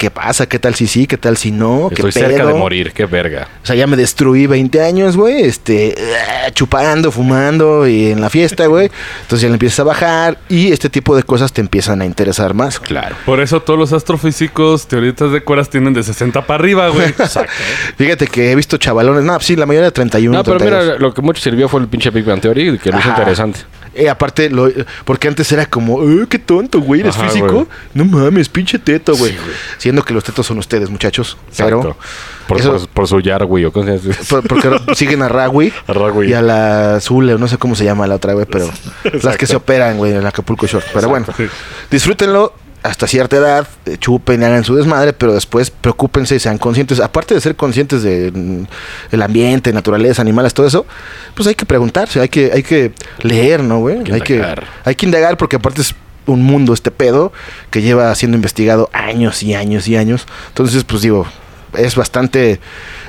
¿qué pasa? ¿Qué tal si sí? ¿Qué tal si no? ¿Qué Estoy cerca de morir, qué verga. O sea, ya me destruí 20 años, güey, este, eh, chupando, fumando y en la fiesta, güey. Entonces ya le empiezas a bajar y este tipo de cosas te empiezan a interesar más. Claro. Por eso todos los astrofísicos, teoristas de cuerdas tienen de 60 para arriba, güey. <laughs> Exacto. Fíjate que he visto chavalones, no, sí, la mayoría de 31, No, pero 32. mira, lo que mucho sirvió fue el pinche Big Bang Theory, que lo hizo interesante. Eh, aparte, lo, porque antes era como, "Eh, qué tonto, güey, eres Ajá, físico. güey. No mames, pinche teto, güey. Sí, güey. Siendo que los tetos son ustedes, muchachos. Exacto. Pero, por, eso- por, por su Yarwi o cosas así. por- porque <laughs> siguen a Ragui A Ragui. y a la Azul, o no sé cómo se llama la otra, güey, pero <laughs> las que se operan, güey, en el Acapulco Short. Pero bueno, disfrútenlo hasta cierta edad, eh, chupen, hagan su desmadre, pero después preocúpense y sean conscientes. Aparte de ser conscientes del ambiente, naturaleza, animales, todo eso, pues hay que preguntarse, hay que, hay que leer, ¿no, güey? Hay que, indagar. hay que indagar porque aparte es un mundo este pedo que lleva siendo investigado años y años y años. Entonces, pues digo, es bastante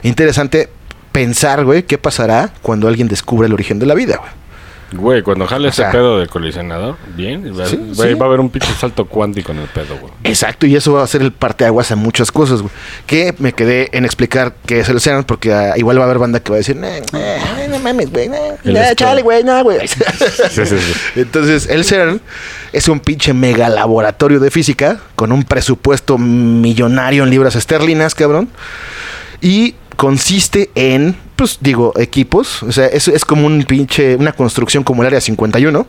interesante pensar, güey, qué pasará cuando alguien descubre el origen de la vida, güey. Güey, cuando jale O sea- ese pedo del colisionador, bien, va, Sí, güey, sí. va a haber un pinche salto cuántico en el pedo, güey. Exacto, y eso va a ser el parteaguas a muchas cosas, güey. Que me quedé en explicar qué es el CERN, porque ah, igual va a haber banda que va a decir, "Nah, nah, no mames, güey, nah, chale, güey, no, güey. Sí. <laughs> Entonces, el CERN es un pinche mega laboratorio de física con un presupuesto millonario en libras esterlinas, cabrón. Y consiste en, pues digo, equipos. O sea, es, es como un pinche, una construcción como el Área 51.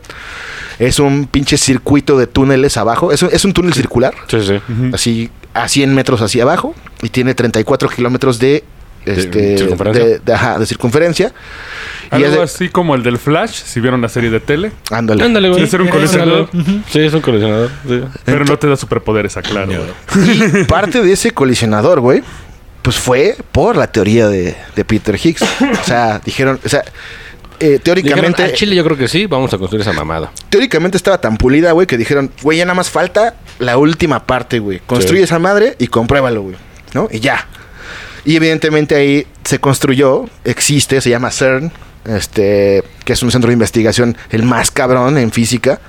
Es un pinche circuito de túneles abajo. Es un, es un túnel circular, Sí, sí. así a 100 metros hacia abajo. Y tiene 34 kilómetros de, este, circunferencia. de, de- ajá, de circunferencia. Y es Algo de- así como el del Flash, si vieron la serie de tele. ándale. Ándale, güey. Sí, ser un colisionador. Sí, es un colisionador. sí. Pero no te da superpoderes, aclaro. güey. Y parte de ese colisionador, güey, pues fue por la teoría de, de Peter Higgs. <laughs> O sea, dijeron, o sea, eh, Dijeron, teóricamente, "Al Chile yo creo que sí, vamos a construir esa mamada. teóricamente estaba tan pulida, güey, que dijeron, güey, ya nada más falta la última parte, güey. Construye Sí. esa madre y compruébalo, güey. ¿No? Y ya. Y evidentemente ahí se construyó, existe, se llama CERN, este, que es un centro de investigación el más cabrón en física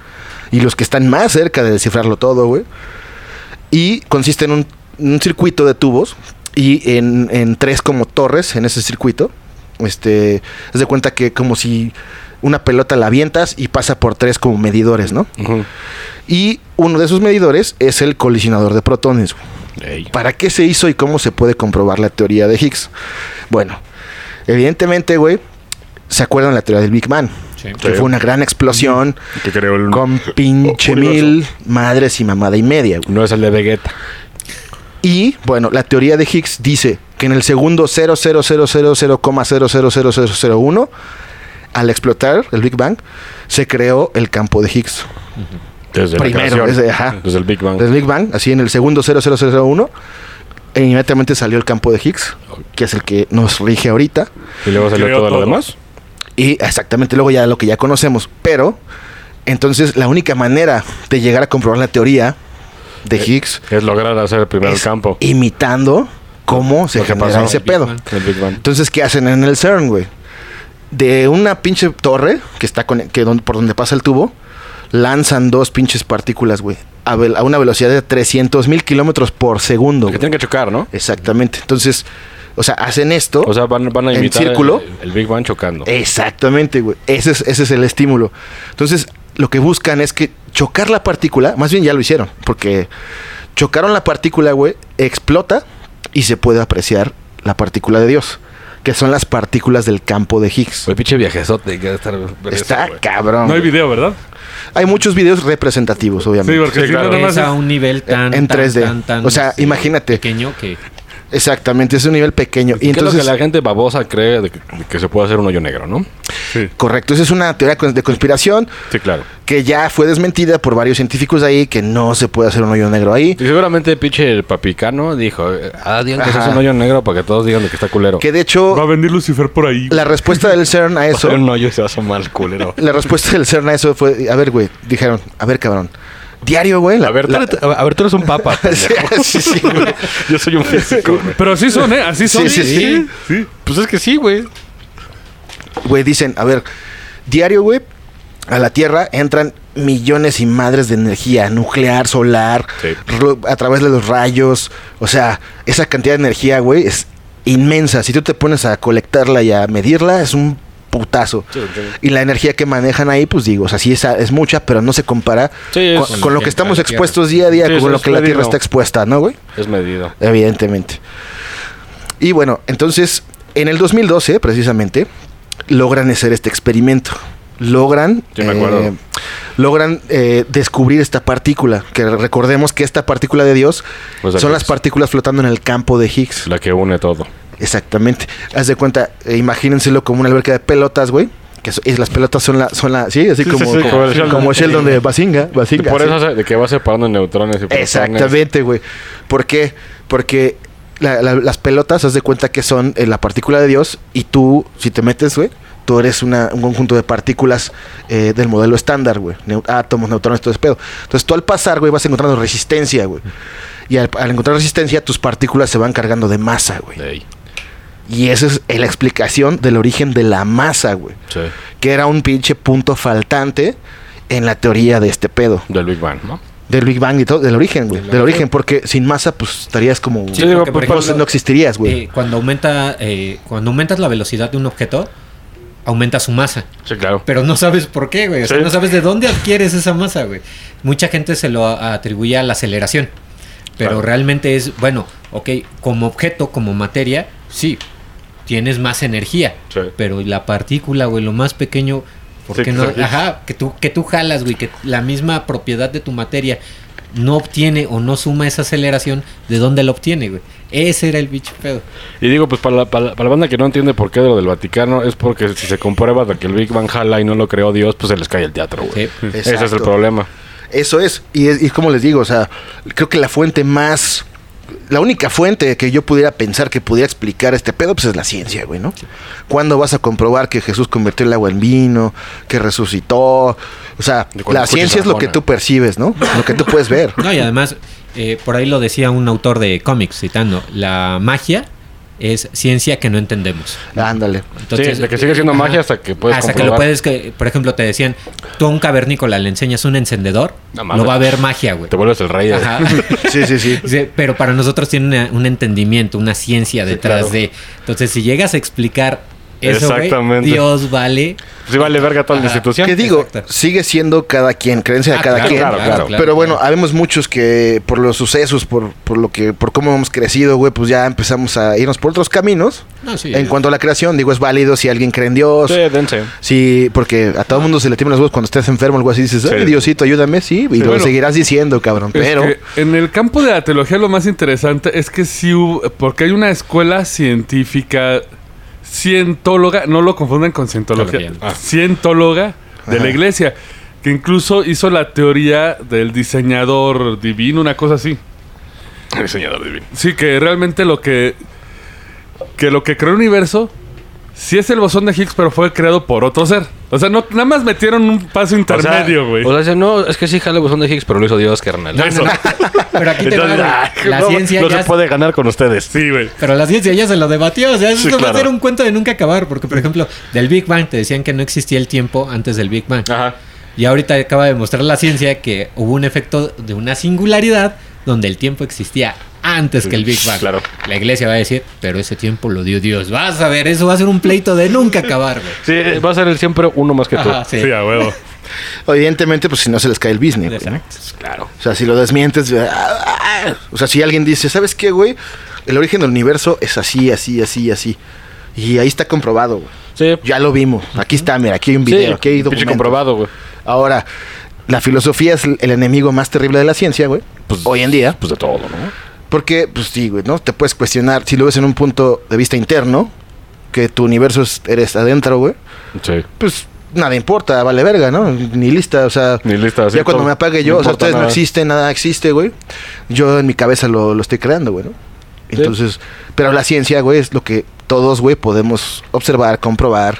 y los que están más cerca de descifrarlo todo, güey. Y consiste en un, un circuito de tubos y en, en tres como torres en ese circuito. Este, haz de cuenta que como si una pelota la avientas y pasa por tres como medidores, ¿no? Ujú. Y uno de esos medidores es el colisionador de protones. ¿Para qué se hizo y cómo se puede comprobar la teoría de Higgs? Bueno, evidentemente, güey, ¿se acuerdan de la teoría del Big Bang? Sí. Que fue una gran explosión Que creo el... con pinche mil madres y mamada y media, güey. No es el de Vegeta. Y bueno, la teoría de Higgs dice que en el segundo 00000,0000001, al explotar el Big Bang, se creó el campo de Higgs. Desde Primero, la desde-. Desde el Big Bang. Desde el Big Bang, así en el segundo 00001, e inmediatamente salió el campo de Higgs, que es el que nos rige ahorita. Y luego salió todo, lo demás. Y exactamente luego ya lo que ya conocemos. Pero, entonces la única manera de llegar a comprobar la teoría de Higgs Es lograr hacer el es campo. imitando cómo se Lo genera pasó. ese pedo. Entonces, ¿qué hacen en el CERN, güey? De una pinche torre que está con, que don- por donde pasa el tubo, lanzan dos pinches partículas, güey, a, una velocidad de 300 mil kilómetros por segundo. Que tienen que chocar, ¿no? Exactamente. Entonces, o sea, hacen esto. O sea, van, van a ¿En imitar círculo? El, el Big Bang chocando. Exactamente, güey. Ese es, ese es el estímulo. Entonces, lo que buscan es que chocar la partícula, más bien ya lo hicieron, porque chocaron la partícula, güey, explota y se puede apreciar la partícula de Dios, que son las partículas del campo de Higgs. El pinche viajezote que va a estar... Está eso, cabrón. No hay video, ¿verdad? Hay muchos videos representativos, Sí, obviamente. porque Sí, si claro. Es a un nivel tan, En tan, 3D. tan, tan, O sea, este, imagínate. pequeño que Exactamente, es un nivel pequeño. Y ¿Qué es lo entonces, que la gente babosa cree de que, de que se puede hacer un hoyo negro, no? Sí. correcto, esa es una teoría de conspiración Sí, claro. que ya fue desmentida por varios científicos de ahí que no se puede hacer un hoyo negro ahí. Y seguramente pinche el papicano dijo, ah, digan que es un hoyo negro para que todos digan de que está culero. Que de Va a hecho, venir Lucifer por ahí. la respuesta del CERN a <laughs> eso, un hoyo y se va a asomar culero. <laughs> la respuesta del CERN a eso fue, a ver, güey, dijeron, a ver, cabrón, diario, güey. la- A ver, tú la- eres, a ver, tú eres un papa. <laughs> Sí, pendejo. sí, sí, güey. Yo soy un físico. güey. Pero así son, ¿eh? Así son. Sí, sí, sí. sí. Pues es que sí, güey. Güey, dicen, a ver, diario, güey, a la Tierra entran millones y madres de energía nuclear, solar, a través de los rayos. O sea, esa cantidad de energía, güey, es inmensa. Si tú te pones a colectarla y a medirla, es un putazo. Y la energía que manejan ahí, pues digo, o sea, sí es, es mucha, pero no se compara Sí, con, con lo que estamos expuestos día a día, con lo que la. Tierra está expuesta, ¿no, güey? Es medido. Evidentemente. Y bueno, entonces, en el 2012, precisamente, logran hacer este experimento. Logran. Me acuerdo. logran eh, descubrir esta partícula. Que recordemos que esta partícula de Dios Pues son las partículas flotando en el campo de Higgs. La que une todo. Exactamente. Haz de cuenta, eh, imagínenselo como una alberca de pelotas, güey. Que so- y las pelotas son la, son la, sí, así Sí, como, sí, sí, como, como el Sheldon. como Sheldon de Basinga, Y Basinga. por eso de que va separando neutrones y. Exactamente, güey. ¿Por qué? Porque la- la- las pelotas, haz de cuenta que son eh, la partícula de Dios y tú, si te metes, güey, tú eres una- un conjunto de partículas eh, del modelo estándar, güey. Neu- átomos, neutrones, todo ese pedo. Entonces tú al pasar, güey, vas encontrando resistencia, güey. Y al, al encontrar resistencia, tus partículas se van cargando de masa, güey. Ey. Y esa es la explicación del origen de la masa, güey. Sí. Que era un pinche punto faltante en la teoría de este pedo. Del Big Bang, ¿no? Del Big Bang y todo, del origen, güey. Del origen, porque sin masa, pues estarías como. Sí, porque, por ejemplo, no existirías, güey. eh, cuando aumenta eh, cuando aumentas la velocidad de un objeto, aumenta su masa. Sí, claro. Pero no sabes por qué, güey. O sea, Sí. no sabes de dónde adquieres esa masa, güey. Mucha gente se lo atribuye a la aceleración. Pero Claro. realmente es, bueno, ok, como objeto, como materia, sí, tienes más energía. Sí. Pero la partícula, güey, lo más pequeño, ¿por Sí, qué que no? Ajá, que tú, que tú jalas, güey, que la misma propiedad de tu materia no obtiene o no suma esa aceleración, ¿de dónde la obtiene, güey? Ese era el bicho pedo. Y digo, pues para la, para, la- para la banda que no entiende por qué de lo del Vaticano, es porque si se comprueba de que el Big Bang jala y no lo creó Dios, pues se les cae el teatro, güey. Sí. Ese es el problema. Eso es. Y, es- y como les digo, o sea, creo que la fuente más. La única fuente que yo pudiera pensar que pudiera explicar este pedo, pues es la ciencia, güey, ¿no? ¿Cuándo vas a comprobar que Jesús convirtió el agua en vino, que resucitó? O sea, la ciencia es lo que tú percibes, ¿no? Lo que tú puedes ver. No, y además, eh, por ahí lo decía un autor de cómics, citando, la magia es ciencia que no entendemos. Ándale. Entonces, sí, de que sigue siendo magia hasta que puedes Hasta que lo puedes, que, por ejemplo, te decían, tú a un cavernícola le enseñas un encendedor, No va a haber magia, güey. Te vuelves el rey. Ajá. <laughs> Sí, sí, sí. Pero para nosotros tiene una- un entendimiento, una ciencia detrás claro. de. Entonces, si llegas a explicar eso, Exactamente. Dios vale. Sí vale verga toda la institución. Que digo, Exacto. sigue siendo cada quien, creencia de Ah, cada claro, quien. claro, claro. Pero bueno, habemos muchos que por los sucesos, por, por lo que, por cómo hemos crecido, güey, pues ya empezamos a irnos por otros caminos. No, sí. En cuanto a la creación, digo, es válido si alguien cree en Dios. Sí, dense. Sí, porque a todo el mundo se le tiemblan las voz cuando estás enfermo o algo así. Dices, ay, Sí. Diosito, ayúdame, sí. Y lo Bueno. seguirás diciendo, cabrón. Es Pero, que en el campo de la teología lo más interesante es que sí hubo, porque hay una escuela científica, cientóloga, no lo confunden con cientología. Ah. cientóloga de Ajá. la iglesia, que incluso hizo la teoría del diseñador divino, una cosa así. El diseñador divino. Sí, que realmente lo que. Que lo que creó el universo. Sí es el bosón de Higgs, pero fue creado por otro ser. O sea, no, nada más metieron un paso intermedio, güey. O sea, dice, no, es que sí jala el buzón de Higgs, pero lo hizo Dios, carnal. No, no, no. <laughs> Pero aquí te va, Entonces, güey. ah, La no, ciencia no ya. se puede ganar con ustedes. sí, güey. Pero la ciencia ya se lo debatió. O sea, eso Sí, va a claro. ser un cuento de nunca acabar. Porque, por ejemplo, del Big Bang te decían que no existía el tiempo antes del Big Bang. Ajá. Y ahorita acaba de mostrar la ciencia que hubo un efecto de una singularidad donde el tiempo existía antes que el Big Bang. Claro. La iglesia va a decir, pero ese tiempo lo dio Dios. Vas a ver, eso va a ser un pleito de nunca acabar, güey. Sí, va a ser el siempre uno más que tú. Ajá, sí. Sí, a huevo. evidentemente, pues si no se les cae el business. güey. Claro. O sea, si lo desmientes, ah, ah, ah. o sea, si alguien dice, ¿sabes qué, güey? El origen del universo es así, así, así, así. Y ahí está comprobado, güey. Sí. Ya lo vimos. Aquí está, mira, aquí hay un video, sí, aquí hay pinche documentos. comprobado, güey. Ahora, la filosofía es el enemigo más terrible de la ciencia, güey. Pues- hoy en día. Pues de todo, ¿no? Porque, pues sí, güey, ¿no? Te puedes cuestionar, si lo ves en un punto de vista interno, que tu universo es- eres adentro, güey, Sí. pues nada importa, vale verga, ¿no? Ni lista, o sea... Ni lista. ya cuando me apague yo, no o sea, ustedes no existen, nada existe, güey. Yo en mi cabeza lo, lo estoy creando, güey, ¿no? Entonces, pero la ciencia, güey, es lo que todos, güey, podemos observar, comprobar.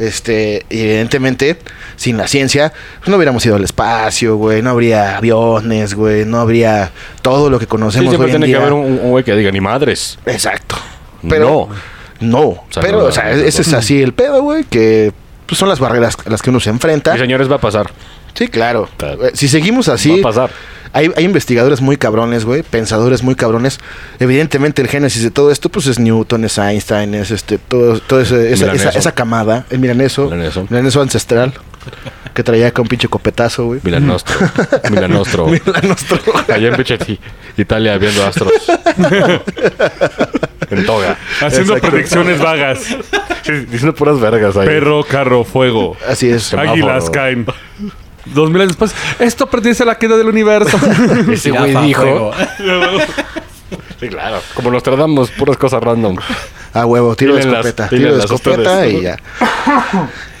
Este, evidentemente, sin la ciencia, pues no hubiéramos ido al espacio, güey, no habría aviones, güey, no habría todo lo que Sí, conocemos siempre hoy en tiene día. que haber un un güey que diga, ni madres. Exacto. Pero no, O sea, pero no, o sea, no, no, ese es no. así el pedo, güey, que pues, son las barreras a las que uno se enfrenta. Y señores, va a pasar. Sí, claro. Si seguimos así, Va a pasar. Hay, hay investigadores muy cabrones, güey, pensadores muy cabrones. Evidentemente el génesis de todo esto, pues es Newton, es Einstein, es este, todo, todo ese- esa, Milaneso. esa, esa camada, el milaneso, Milaneso. milaneso ancestral, que traía acá un pinche copetazo, güey. Milanostro. <laughs> Milanostro. Milanostro. Allá en pinche Italia viendo astros. <laughs> en toga. Haciendo Exacto. predicciones vagas. Sí, diciendo puras vergas ahí. Perro, carro, fuego. Así es. Semáforo. Águilas caen. Dos mil años después. Esto predice la queda del universo. <laughs> Ese <laughs> güey dijo. <laughs> Sí, claro. Como nos tratamos, puras cosas random. A huevo, tiro de escopeta, tiro de escopeta y ya.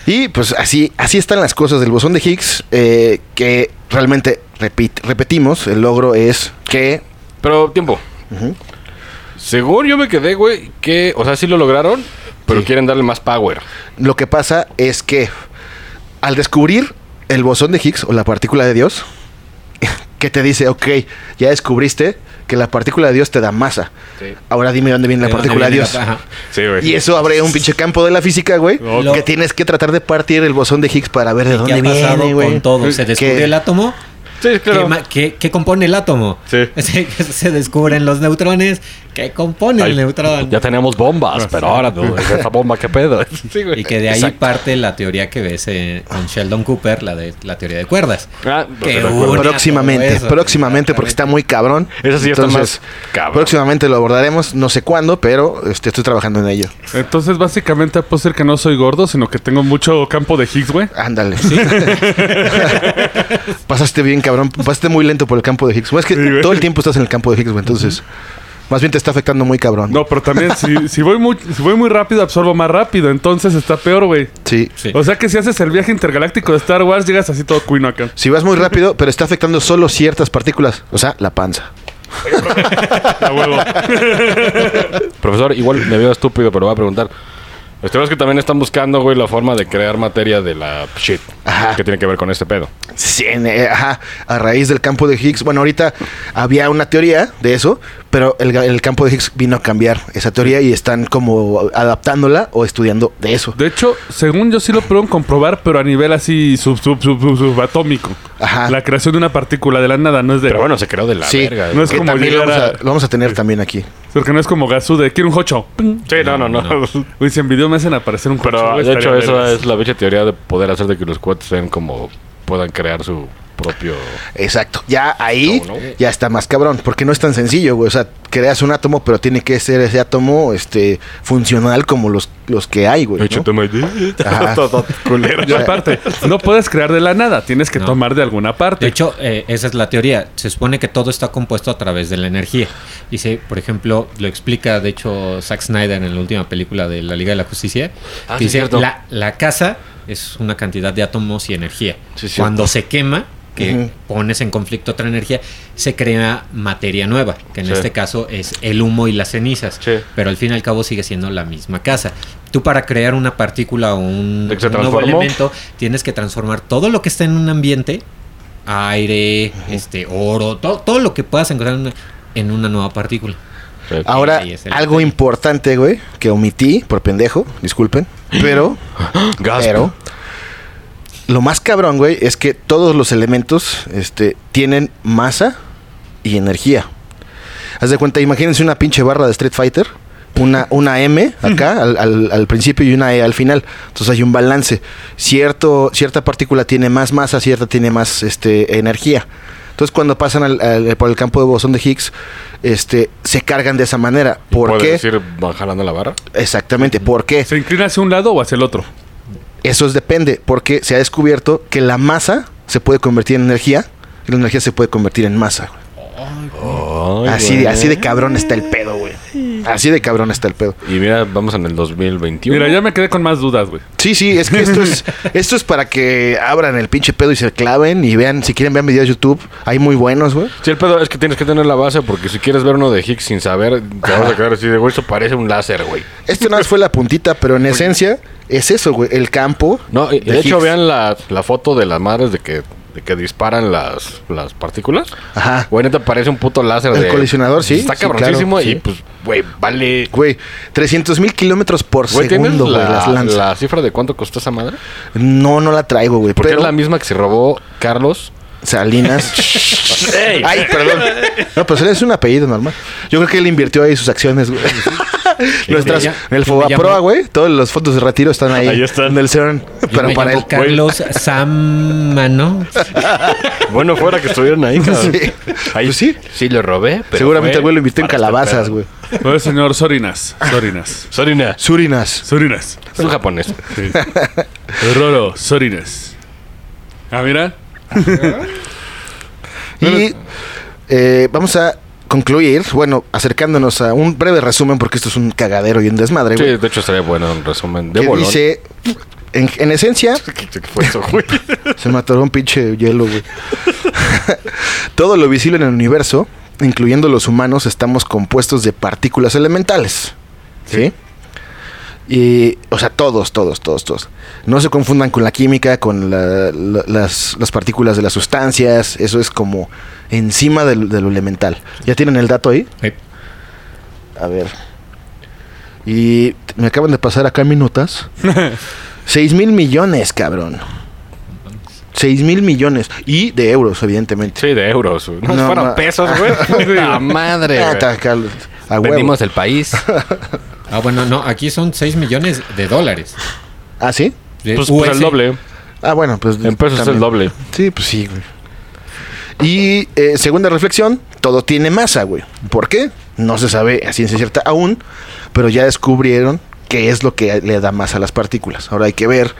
Y pues así, así están las cosas del bosón de Higgs, eh, que realmente repit- repetimos, el logro es que Pero, tiempo. Ujú. Según yo me quedé, güey, que, o sea, sí lo lograron, pero Sí. quieren darle más power. lo que pasa es que al descubrir el bosón de Higgs o la partícula de Dios, que te dice, ok, ya descubriste que la partícula de Dios te da masa. Sí. Ahora dime dónde viene la ¿De dónde partícula de Dios. la-. Sí. Y eso abre un pinche campo de la física, güey. Que tienes que tratar de partir el bosón de Higgs para ver de ¿Qué dónde viene, güey. con todo? Se descubrió ¿Qué? el átomo. Sí, claro. ¿Qué, ma- qué- qué compone el átomo? Sí. <laughs> Se, se descubren los neutrones. ¿Qué compone Ay, el neutrón? Ya teníamos bombas, pero ahora tú, esa bomba, ¿qué pedo? <laughs> Sí, güey. Y que de ahí Exacto. parte la teoría que ves eh, con Sheldon Cooper, la de la teoría de cuerdas. Ah, Que Próximamente, eso. próximamente, porque está muy cabrón. Ese sí está Entonces, más cabrón. Próximamente lo abordaremos, no sé cuándo, pero este, estoy trabajando en ello. Entonces, básicamente, puedo ser que no soy gordo, sino que tengo mucho campo de Higgs, güey. Ándale. <laughs> Pasaste bien, cabrón. Pasaste muy lento por el campo de Higgs. Bueno, es que Sí, todo el tiempo estás en el campo de Higgs, güey. Entonces, más bien te está afectando muy cabrón. No, pero también, si, si, voy muy, si voy muy rápido, absorbo más rápido. Entonces está peor, güey. Sí. Sí. O sea que si haces el viaje intergaláctico de Star Wars, llegas así todo cuino acá. Si vas muy rápido, pero está afectando solo ciertas partículas. O sea, la panza. <laughs> A huevo. <laughs> Profesor, igual me veo estúpido, pero voy a preguntar. Ustedes que también están buscando, güey, la forma de crear materia de la shit. Ajá. Que tiene que ver con este pedo. Sí, en- eh, ajá, a raíz del campo de Higgs. Bueno, ahorita había una teoría de eso, pero el, campo de Higgs vino a cambiar esa teoría y están como adaptándola o estudiando de eso. De hecho, según yo sí lo pudieron comprobar, pero a nivel así sub, sub, sub, sub- subatómico. Ajá. La creación de una partícula de la nada no es de... Pero bueno, se creó de la Sí, verga. no es que como también lo llegar vamos, a, a- lo vamos a tener también aquí. Porque no es como Gazú de quiero un hocho. Sí, no, no, no. Uy, si en video me hacen aparecer un Pero de hecho, esa es la bicha teoría de poder hacer de que los cuates sean como. puedan crear su propio. Exacto. Ya ahí No, no. ya está más cabrón, porque no es tan sencillo, güey. O sea, creas un átomo, pero tiene que ser ese átomo este funcional como los, los que hay, güey. Hecho, ¿no? <laughs> Todo culero. Y aparte, no puedes crear de la nada, tienes que No. tomar de alguna parte. De hecho, eh, esa es la teoría. Se supone que todo está compuesto a través de la energía. Dice, por ejemplo, lo explica, de hecho, Zack Snyder en la última película de la Liga de la Justicia. Ah, que sí, dice, cierto. la, la casa es una cantidad de átomos y energía. Sí. Cuando se quema, que pones en conflicto otra energía, se crea materia nueva, que en Sí. este caso es el humo y las cenizas. Sí. Pero al fin y al cabo sigue siendo la misma casa. Tú para crear una partícula o un, ¿De que se un nuevo elemento, tienes que transformar todo lo que está en un ambiente, aire, este, oro, to- todo lo que puedas encontrar en una, en una nueva partícula. Ahora, es el algo detalle. importante, güey, que omití por pendejo, disculpen, pero, <gasps> pero, lo más cabrón, güey, es que todos los elementos, este, tienen masa y energía. Haz de cuenta, imagínense una pinche barra de Street Fighter, una, una M acá al, al- al principio y una E al final. Entonces hay un balance. Cierto, cierta partícula tiene más masa, cierta tiene más este, energía. Entonces cuando pasan al- al- por el campo de bosón de Higgs, este, se cargan de esa manera. ¿Por ¿Puedes qué? decir van jalando la barra? Exactamente, ¿por qué? ¿Se inclina hacia un lado o hacia el otro? Eso es depende, porque se ha descubierto que la masa se puede convertir en energía y la energía se puede convertir en masa. güey. así, de, así de cabrón está el pedo, güey. Así de cabrón está el pedo. Y mira, vamos en el 2021. Mira, ya me quedé con más dudas, güey. Sí, sí, es que esto es, <laughs> esto es para que abran el pinche pedo y se claven y vean, si quieren vean videos de YouTube, hay muy buenos, güey. Sí, el pedo es que tienes que tener la base porque si quieres ver uno de Higgs sin saber, te vas a quedar así de, güey, eso parece un láser, güey. Esto nada más fue la puntita, pero en esencia es eso, güey, el campo. No, de, de hecho, Higgs. vean la, la foto de las madres de que, de que disparan las, las partículas. Ajá. Güey, neta parece un puto láser El de... colisionador, sí, Está sí, cabroncísimo claro, y sí. pues, güey, vale... Güey, 300 mil kilómetros por Güey, ¿tienes segundo, güey, la, las lanzas. la cifra de cuánto costó esa madre? No, no la traigo, güey. Porque Pero es la misma que se robó Carlos. Salinas. <laughs> Ay, perdón. No, pues él es un apellido normal. Yo creo que él invirtió ahí sus acciones, güey. <laughs> Nuestras, lla- el Fobaproa, güey. Todos los fondos de retiro están ahí. Ahí están. En el CERN. Yo Pero me para él. Carlos Samano. <laughs> Bueno, fuera que estuvieran ahí, cabrón. Sí. Ahí Pues sí. Sí lo robé, pero Seguramente el güey lo invirtió en para calabazas, güey. No, el señor Sorinas. Sorinas. Sorina. Surinas. Sorinas. Es un japonés. Sí. Roro, Sorinas. Ah, mira. Y eh, vamos a concluir, bueno, acercándonos a un breve resumen, porque esto es un cagadero y un desmadre, Sí, de hecho estaría bueno un resumen de que bolón. dice, en, en esencia, <laughs> ¿Qué, fue eso, güey? Se me atoró un pinche hielo, güey. <laughs> Todo lo visible en el universo, incluyendo los humanos, estamos compuestos de partículas elementales. ¿Sí? Y, o sea, todos, todos, todos, todos. No se confundan con la química, con la- la- las, las partículas de las sustancias. Eso es como encima del- de lo elemental. ¿Ya tienen el dato ahí? A ver. Y me acaban de pasar acá minutas. <laughs> 6 mil millones, cabrón. 6 mil millones. Y de euros, evidentemente. Sí, de euros. No, No, fueron ma- pesos, güey. <laughs> Puta madre, Ah. Vendimos el país. <laughs> Ah, bueno, no, aquí son 6 millones de dólares. ¿Ah, sí? De Pues, pues el doble. Ah, bueno, pues. En pesos es el doble. Sí, pues sí, güey. Y eh, segunda reflexión, todo tiene masa, güey. ¿Por qué? No se sabe a ciencia cierta aún, pero ya descubrieron qué es lo que le da masa a las partículas. Ahora hay que ver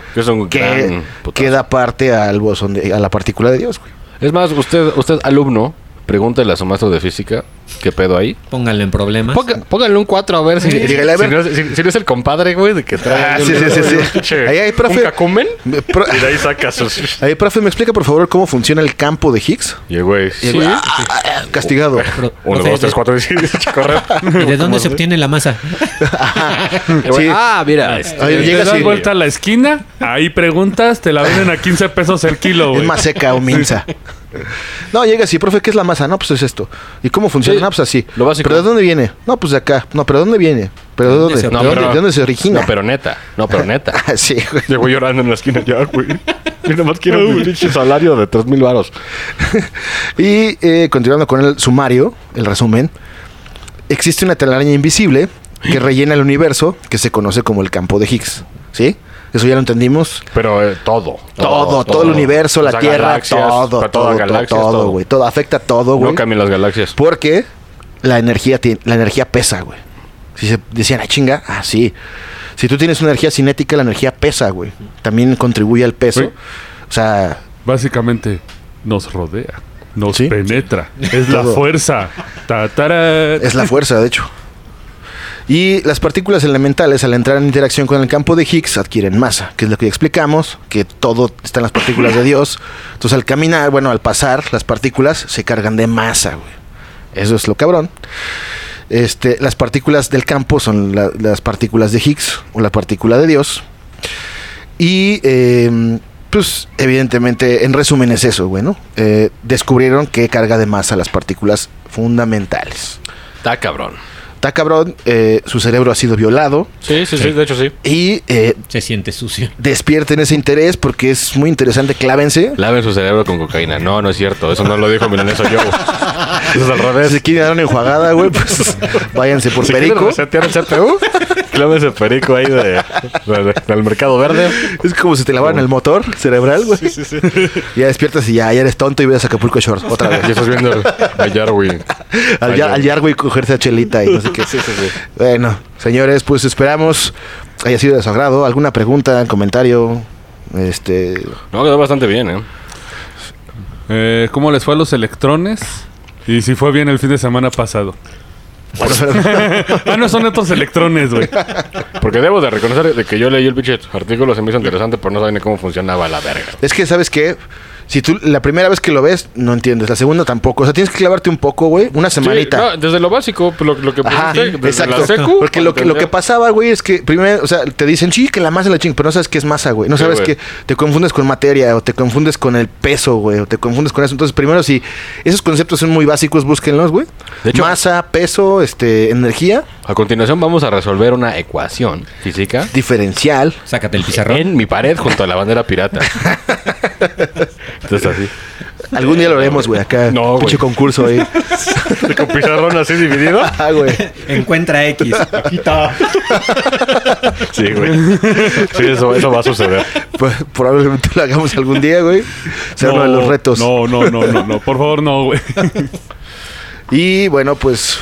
qué da parte al bosón de- a la partícula de Dios, güey. Es más, usted, usted alumno, pregúntele a su maestro de física qué pedo ahí. Pónganle en problemas. Ponga- póngale un 4 a ver si, Dígale, a si ver. no, es, si- si no es el compadre, güey, de que trae Ah, ahí sí, sí, sí, sí. Ahí hay, profe. un cacumen. Me- pro- Y de ahí saca sus... Ahí, profe, ¿me explica por favor cómo funciona el campo de Higgs? Y el güey, sí. ah, ah, ah, castigado. Pero, 1, profe, 2, 3, 4, y correr. <laughs> ¿Y de dónde se obtiene la masa? <laughs> Sí. Ah, mira. este, Ahí Le llega das vuelta a la esquina, ahí preguntas, te la venden a 15 pesos el kilo, es güey. más seca o minsa. <laughs> <laughs> No, llega así, profe, ¿qué es la masa? No, pues es esto. ¿Y cómo funciona? Sí, no, pues así. lo básico. ¿Pero de dónde viene? No, pues de acá. No, ¿pero de dónde viene? ¿Pero de ¿Dónde ¿De, No, dónde, pero- de dónde se origina? No, pero neta. No, pero neta. <laughs> Sí, güey. Llegó llorando en la esquina ya, güey. Yo nomás quiero un pinche salario de 3 mil varos. <laughs> Y eh, continuando con el sumario, el resumen, existe una telaraña invisible que rellena el universo que se conoce como el campo de Higgs. ¿Sí? Eso ya lo entendimos. Pero eh, todo, Todo, todo, el universo, la O sea, Tierra, galaxias, todo, todo, todo, galaxias, todo, güey. Todo afecta a todo, güey. No cambian las galaxias. Porque la energía, la energía pesa, güey. Si se decían, ah, chinga, ah, sí. Si tú tienes una energía cinética, la energía pesa, güey. También contribuye al peso. O sea, Básicamente, nos rodea, nos Sí. penetra. Es la fuerza. Ta, es la fuerza, de hecho. Y las partículas elementales, al entrar en interacción con el campo de Higgs, adquieren masa, que es lo que ya explicamos, que todo está en las partículas de Dios. Entonces, al caminar, bueno, al pasar, las partículas se cargan de masa. Eso es lo cabrón. Este, las partículas del campo son la- las partículas de Higgs o la partícula de Dios. Y, eh, pues, evidentemente, en resumen es eso, bueno. Eh, descubrieron que carga de masa las partículas fundamentales. Está cabrón. Está cabrón, eh, su cerebro ha sido violado Sí, sí, sí, de hecho sí. y eh, Se siente sucio. despierten ese interés porque es muy interesante, clávense. Laven su cerebro con cocaína. No, no es cierto. Eso no lo dijo Milaneso yo. <laughs> Eso es al revés. Si quieren dar una enjuagada, güey, pues <laughs> váyanse por Si perico. resetear el CPU, <laughs> clávese perico ahí de, de- de- del mercado verde. Es como si te lavaran el motor cerebral, güey. Ya despiertas y ya, ya eres tonto y ves a Acapulco Short otra Y vez. estás viendo a Yarwi. <laughs> Al, ya, al Yargo y cogerse a Chelita y no sé qué. <laughs> Bueno, señores, pues esperamos haya sido de su agrado. ¿Alguna pregunta, comentario? Este. No, quedó bastante bien, ¿eh? Eh, ¿Cómo les fue a los electrones? Y si fue bien el fin de semana pasado. <laughs> ah, no son otros electrones, güey. Porque debo de reconocer de que yo leí el pinche artículo, se me hizo interesante, pero no sabía ni cómo funcionaba la verga. Es que, ¿sabes qué? Si tú la primera vez que lo ves, no entiendes. La segunda tampoco. O sea, tienes que clavarte un poco, güey. Una semanita. Sí, no, desde lo básico, pues, lo, lo que Ajá, pusiste, desde exacto. la secu. Porque lo que, lo que pasaba, güey, es que primero, o sea, te dicen, sí, que la masa es la ching, pero no sabes qué es masa, güey. No Sí, sabes güey. que te confundes con materia o te confundes con el peso, güey, o te confundes con eso. Entonces, primero, si esos conceptos son muy básicos, búsquenlos, güey. De hecho- masa, peso, este, energía, A continuación vamos a resolver una ecuación física diferencial. Sácate el pizarrón. en mi pared junto a la bandera pirata. <laughs> Entonces así. <laughs> Algún día lo haremos, güey, acá. No, pinche concurso ahí. <laughs> Con pizarrón así dividido. Ah, güey. Encuentra X. Aquí está. <laughs> Sí, güey. Sí, eso, eso va a suceder. Pues, probablemente lo hagamos algún día, güey. Será uno de los retos. No, no, no, no, no. Por favor, no, güey. Y bueno, pues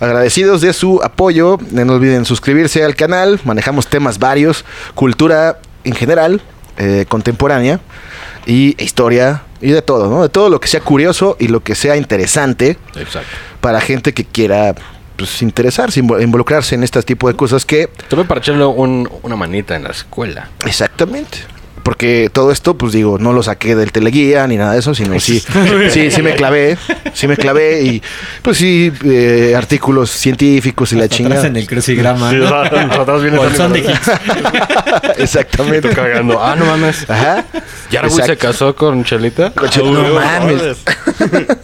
agradecidos de su apoyo. No olviden suscribirse al canal. Manejamos temas varios, cultura en general, eh, contemporánea y historia y de todo, ¿no? De todo lo que sea curioso y lo que sea interesante Exacto. para gente que quiera pues, interesarse, invo- involucrarse en este tipo de cosas que También para echarle un- una manita en la escuela. exactamente. Porque todo esto, pues digo, no lo saqué del teleguía ni nada de eso, sino sí, <laughs> sí, sí me clavé, sí me clavé y pues sí, eh, artículos científicos y la chingada. atrás en el crucigrama. Sí, ¿no? atrás viene Bolsón de hits. <laughs> Exactamente. Cagando. Ah, no mames. Ajá. ¿Yaragüi se casó con Chelita? Coche- Ah, no mames. <laughs>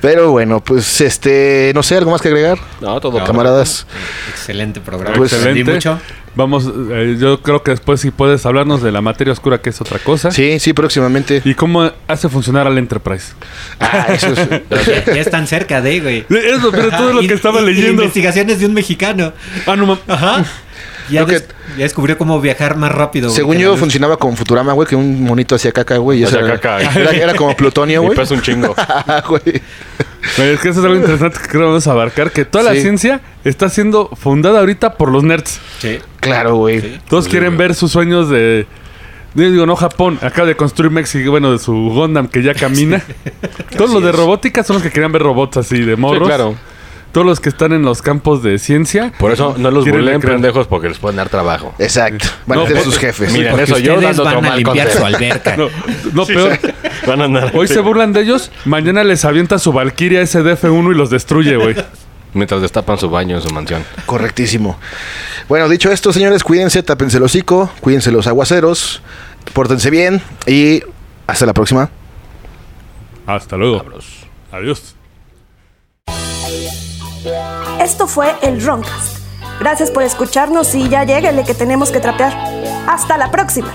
Pero bueno, pues este, no sé, algo más que agregar, No, todo No. camaradas. Excelente programa. Pues, Aprendí Excelente. mucho. Vamos, eh, yo creo que después si puedes hablarnos de la materia oscura, que es otra cosa. Sí, sí, próximamente. Y cómo hace funcionar al Enterprise. Ah, eso es. <laughs> Ya están cerca de, güey. Eso, pero todo Ajá, lo y- que estaba y- y leyendo. investigaciones de un mexicano. Ah, no mames. Ajá. Ya, des- ya descubrió cómo viajar más rápido. Según que yo, funcionaba con Futurama, güey, que un monito hacía caca, güey. y era, caca. Era, era como plutonio, <laughs> Y güey. pesa un chingo. <laughs> Ajá, güey. Es que eso es algo interesante que creo que vamos a abarcar, que toda la ciencia está siendo fundada ahorita por los nerds. Sí. Claro, güey. Todos Sí, quieren güey. ver sus sueños de... Digo, no Japón, acaba de construir México, bueno, de su Gundam que ya camina. <laughs> Todos los de robótica son los que querían ver robots así de Sí, morros. claro. Todos los que están en los campos de ciencia. Por eso no los burlen pendejos porque les pueden dar trabajo. Exacto. Van a No, ser pues, sus jefes. mira, Porque eso yo dando van a limpiar su alberca. <laughs> No, no peor. Van a andar. Hoy se burlan de ellos, mañana les avienta su Valkyria SDF1 y los destruye, güey. Mientras destapan su baño en su mansión. Correctísimo. Bueno, dicho esto, señores, cuídense, tápense el hocico, cuídense los aguaceros, pórtense bien y hasta la próxima. Hasta luego. Adiós. Esto fue el Roncast. Gracias por escucharnos y ya lléguenle que tenemos que trapear. Hasta la próxima.